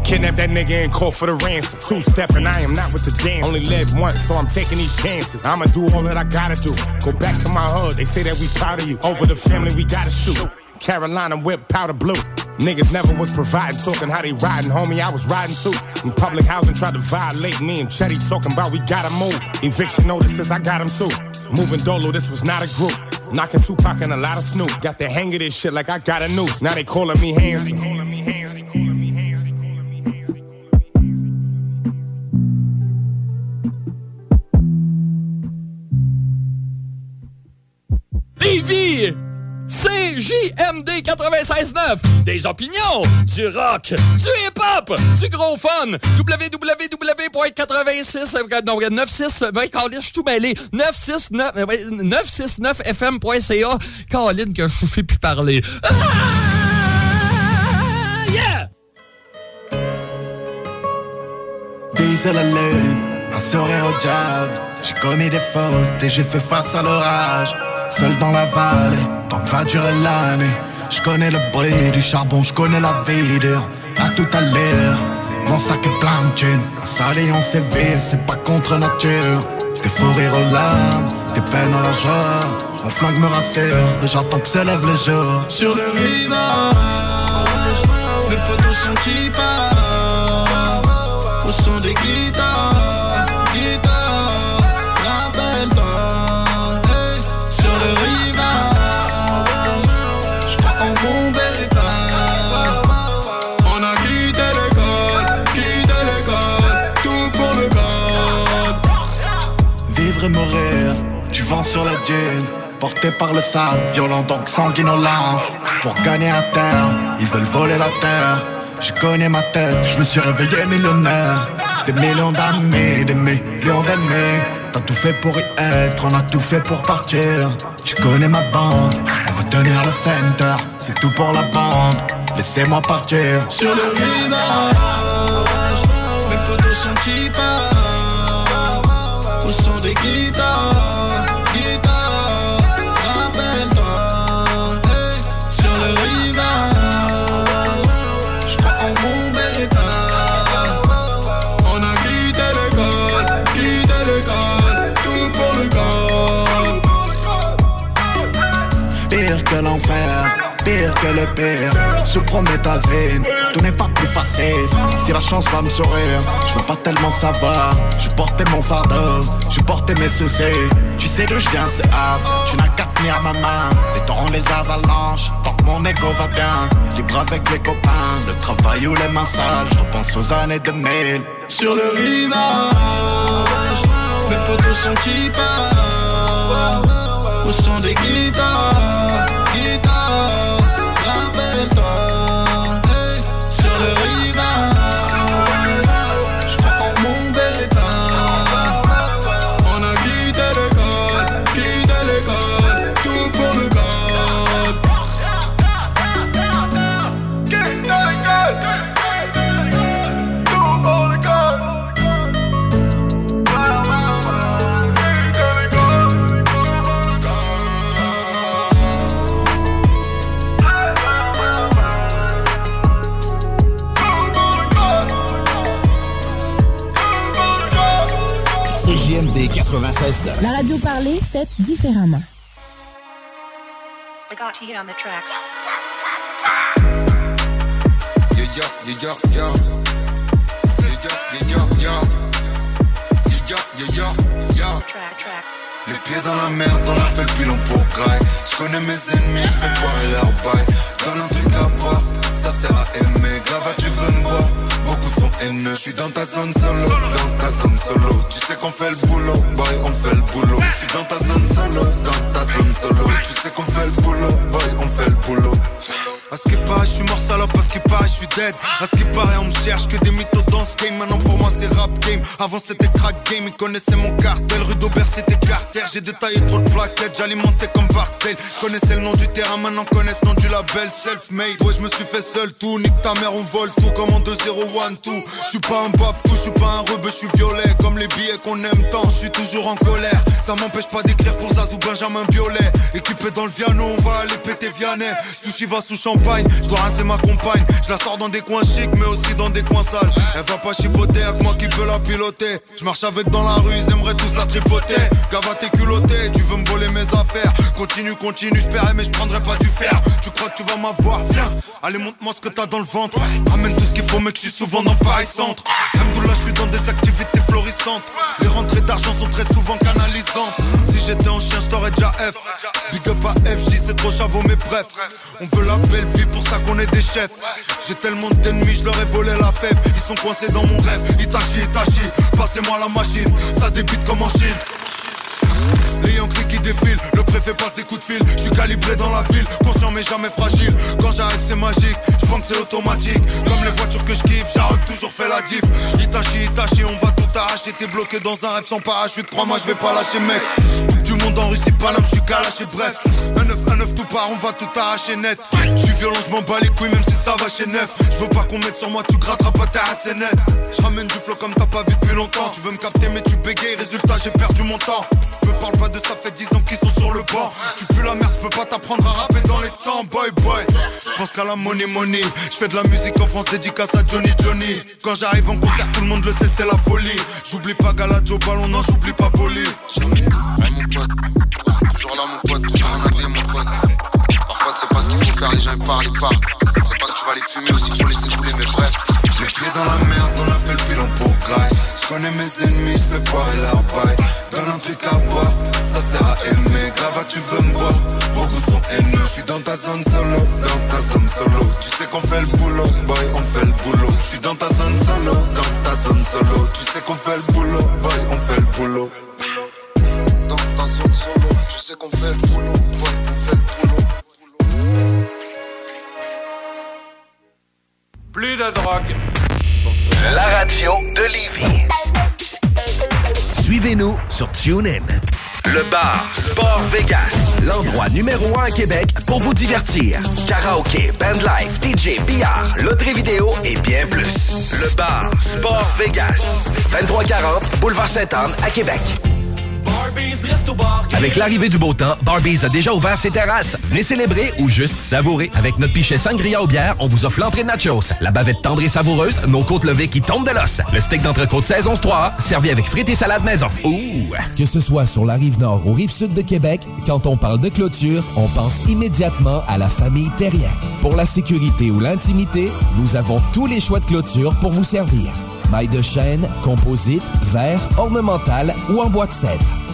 Kidnap that nigga and call for the ransom. Two step and I am not with the dance. Only live once, so I'm taking these chances. I'ma do all that I gotta do. Go back to my hood, they say that we proud of you. Over the family, we gotta shoot. Carolina whip powder blue. Niggas never was providing, talking how they riding, homie. I was riding too. In public housing, tried to violate me and Chetty talking about we gotta move. Eviction notices, I got him too. Moving dolo, this was not a group. Knocking Tupac and a lot of Snoop. Got the hang of this shit like I got a noose. Now they calling me handsome. Lévis! CJMD 96.9 Des opinions, du rock, du hip-hop, du gros fun www.86 non, 96 ben, Colin, je suis tout mêlé 969 euh, ouais, 969fm.ca Colin, que je sais plus parler ah! Yeah! Viser la lune, un sourire au diable. J'ai commis des fautes et j'ai fait face à l'orage. Seul dans la vallée, tant que va durer l'année. Je connais le bruit du charbon, je connais la vie dur. À tout à l'heure, mon sac est plein de thunes. Un salion sévère, c'est pas contre nature. Des fous rires aux larmes, des peines à la joie. Mon flingue me rassure, et j'attends que se lève le jour. Sur le rivage, mes potos sont qui Au son des guitares, vent sur la dune. Porté par le sable, violent donc sanguinolent. Pour gagner à terre, ils veulent voler la terre. Je connais ma tête, je me suis réveillé millionnaire. Des millions d'amis, des millions d'ennemis. T'as tout fait pour y être, on a tout fait pour partir. Je connais ma bande, on veut tenir le center. C'est tout pour la bande, laissez-moi partir. Sur le rivage, mes potos sont qui partent? Au son des guitares, le pire. Sous prométhazine, tout n'est pas plus facile. Si la chance va me sourire, je veux pas tellement savoir. Je portais mon fardeau, je portais mes soucis. Tu sais d'où je viens, c'est hard. Tu n'as qu'à tenir ma main. Les torrents, les avalanches, tant que mon ego va bien. Libre avec les copains, le travail ou les mains sales. Je repense aux années 2000. Sur le rivage, mes potos sont qui partent Au son des guitares, guitares, yeah, yo, yo. Track, track. Les pieds dans la merde, on a fait le pilon pour graille. Je connais mes ennemis, je fais voir leur bail. Donne un truc à boire, ça sert à aimer. Glava, tu veux me voir, beaucoup Je suis dans ta zone solo, dans ta zone solo. Tu sais qu'on fait le boulot, boy, on fait le boulot. Je suis dans ta zone solo, dans ta zone solo. Tu sais qu'on fait le boulot, boy, on fait le boulot. À ce qui paraît, je suis mort salope, à ce qui paraît, je suis dead. À ce qui paraît, on me cherche que des mythos dans ce game. Maintenant pour moi, c'est rap game. Avant, c'était crack game. Ils connaissaient mon cartel. Rue d'Aubert, c'était Carter. J'ai détaillé trop de plaquettes, j'alimentais comme. Je connaissais le nom du terrain, maintenant connaissent le nom du label. Self-made. Ouais, je me suis fait seul tout. Nique ta mère, on vole tout comme en 2-0-1-2. Je suis pas un babtou, je suis pas un rebeu, je suis violet. Comme les billets qu'on aime tant, je suis toujours en colère. Ça m'empêche pas d'écrire pour Zazou Benjamin Violet. Équipé dans le piano, on va aller péter Vianney. Sushi va sous je dois rincer ma compagne. Je la sors dans des coins chics, mais aussi dans des coins sales. Elle va pas chipoter avec moi qui peux la piloter. Je marche avec dans la rue, ils aimeraient tous la tripoter. Gava t'es culotté, tu veux me voler mes affaires. Continue, continue, je paierai, mais je prendrai pas du fer. Tu crois que tu vas m'avoir? Viens, allez, montre-moi ce que t'as dans le ventre. Ramène tout ce qu'il faut, mec, je suis souvent dans Paris Centre. Alhamdoulilah, je suis dans des activités florissantes. Les rentrées d'argent sont très souvent canalisantes. Si j'étais en chien, je t'aurais déjà F. Big up à FJ, c'est trop chavot, mais bref. On veut la belle vie, pour ça qu'on est des chefs. J'ai tellement d'ennemis, je leur ai volé la fève. Ils sont coincés dans mon rêve. Itachi, Itachi, passez-moi la machine. Ça débute comme en Chine. Les Yankees qui défilent, le préfet passe des coups de fil. Je suis calibré dans la ville, conscient mais jamais fragile. Quand j'arrive, c'est magique, je pense que c'est automatique. Comme les voitures que je kiffe, j'arrive toujours fait la diff. Itachi, Itachi, on va tout arracher. T'es bloqué dans un rêve sans parachute. Crois-moi, je vais pas lâcher, mec. Coupe du monde en Russie, Paname, je suis calaché. Bref, un 9, un 9, tout part, on va tout arracher net. Je suis violent, je m'en bats les couilles, même si ça va chez neuf. Je veux pas qu'on mette sur moi, tu gratteras pas ta net. Je ramène du flow comme t'as pas vu depuis longtemps. Tu veux me capter, mais tu bégayes, résultat, j'ai perdu mon temps. Parle pas de ça, fait 10 ans qu'ils sont sur le banc. Tu pues la merde, je peux pas t'apprendre à rapper dans les temps, boy boy. Je pense qu'à la money money. Je fais de la musique en France, dédicace à Johnny Johnny. Quand j'arrive en concert, tout le monde le sait, c'est la folie. J'oublie pas Galadio Ballon, non, j'oublie pas Bolly. Ouais, mon pote. Toujours là, mon pote. J'ai rien à dire, mon pote. Parfois, tu sais pas ce qu'il faut faire, les gens ils parlent, ils parlent. Tu sais pas si tu vas les fumer ou s'il faut laisser couler, mais bref. Les pieds dans la merde, on a fait le bilan pour graille. Je connais mes ennemis, je fais foirer leur bail. Un truc à boire, ça sert à aimer. Grave, tu veux me voir, beaucoup sont haineux. Je suis dans ta zone solo, dans ta zone solo. Tu sais qu'on fait le boulot, boy, TuneIn. Le bar Sport Vegas, l'endroit numéro un à Québec pour vous divertir. Karaoke, bandlife, DJ, billard, loterie vidéo et bien plus. Le bar Sport Vegas, 2340 Boulevard Sainte-Anne à Québec. Avec l'arrivée du beau temps, Barbies a déjà ouvert ses terrasses. Venez célébrer ou juste savourer. Avec notre pichet sangria aux bières, on vous offre l'entrée de nachos, la bavette tendre et savoureuse, nos côtes levées qui tombent de l'os, le steak d'entrecôte saison 3 servi avec frites et salade maison. Ouh! Que ce soit sur la rive nord ou rive sud de Québec, quand on parle de clôture, on pense immédiatement à la famille Terrien. Pour la sécurité ou l'intimité, nous avons tous les choix de clôture pour vous servir. Maille de chêne, composite, verre, ornemental ou en bois de cèdre.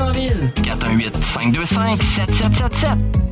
en ville. 418-525-7777.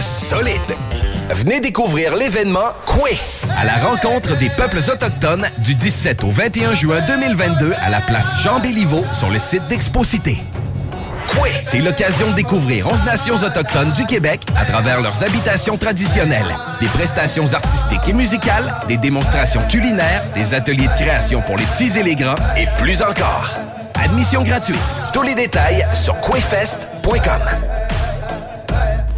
solide. Venez découvrir l'événement Koué, à la rencontre des peuples autochtones du 17 au 21 juin 2022 à la place Jean Béliveau sur le site d'Exposité. Koué, c'est l'occasion de découvrir 11 nations autochtones du Québec à travers leurs habitations traditionnelles, des prestations artistiques et musicales, des démonstrations culinaires, des ateliers de création pour les petits et les grands et plus encore. Admission gratuite. Tous les détails sur quayfest.com.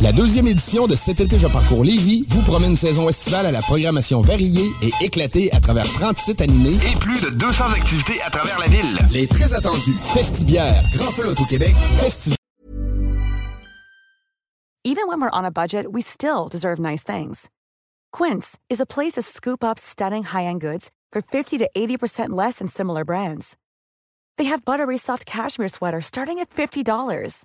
La deuxième édition de Cet été, je parcours Lévis vous promet une saison estivale à la programmation variée et éclatée à travers 30 sites animés Et plus de 200 activités à travers la ville. Les très attendus Festibière, Grand Feu au Québec, Festival. Even when we're on a budget, we still deserve nice things. Quince is a place to scoop up stunning high-end goods for 50 to 80% less than similar brands. They have buttery soft cashmere sweaters starting at $50,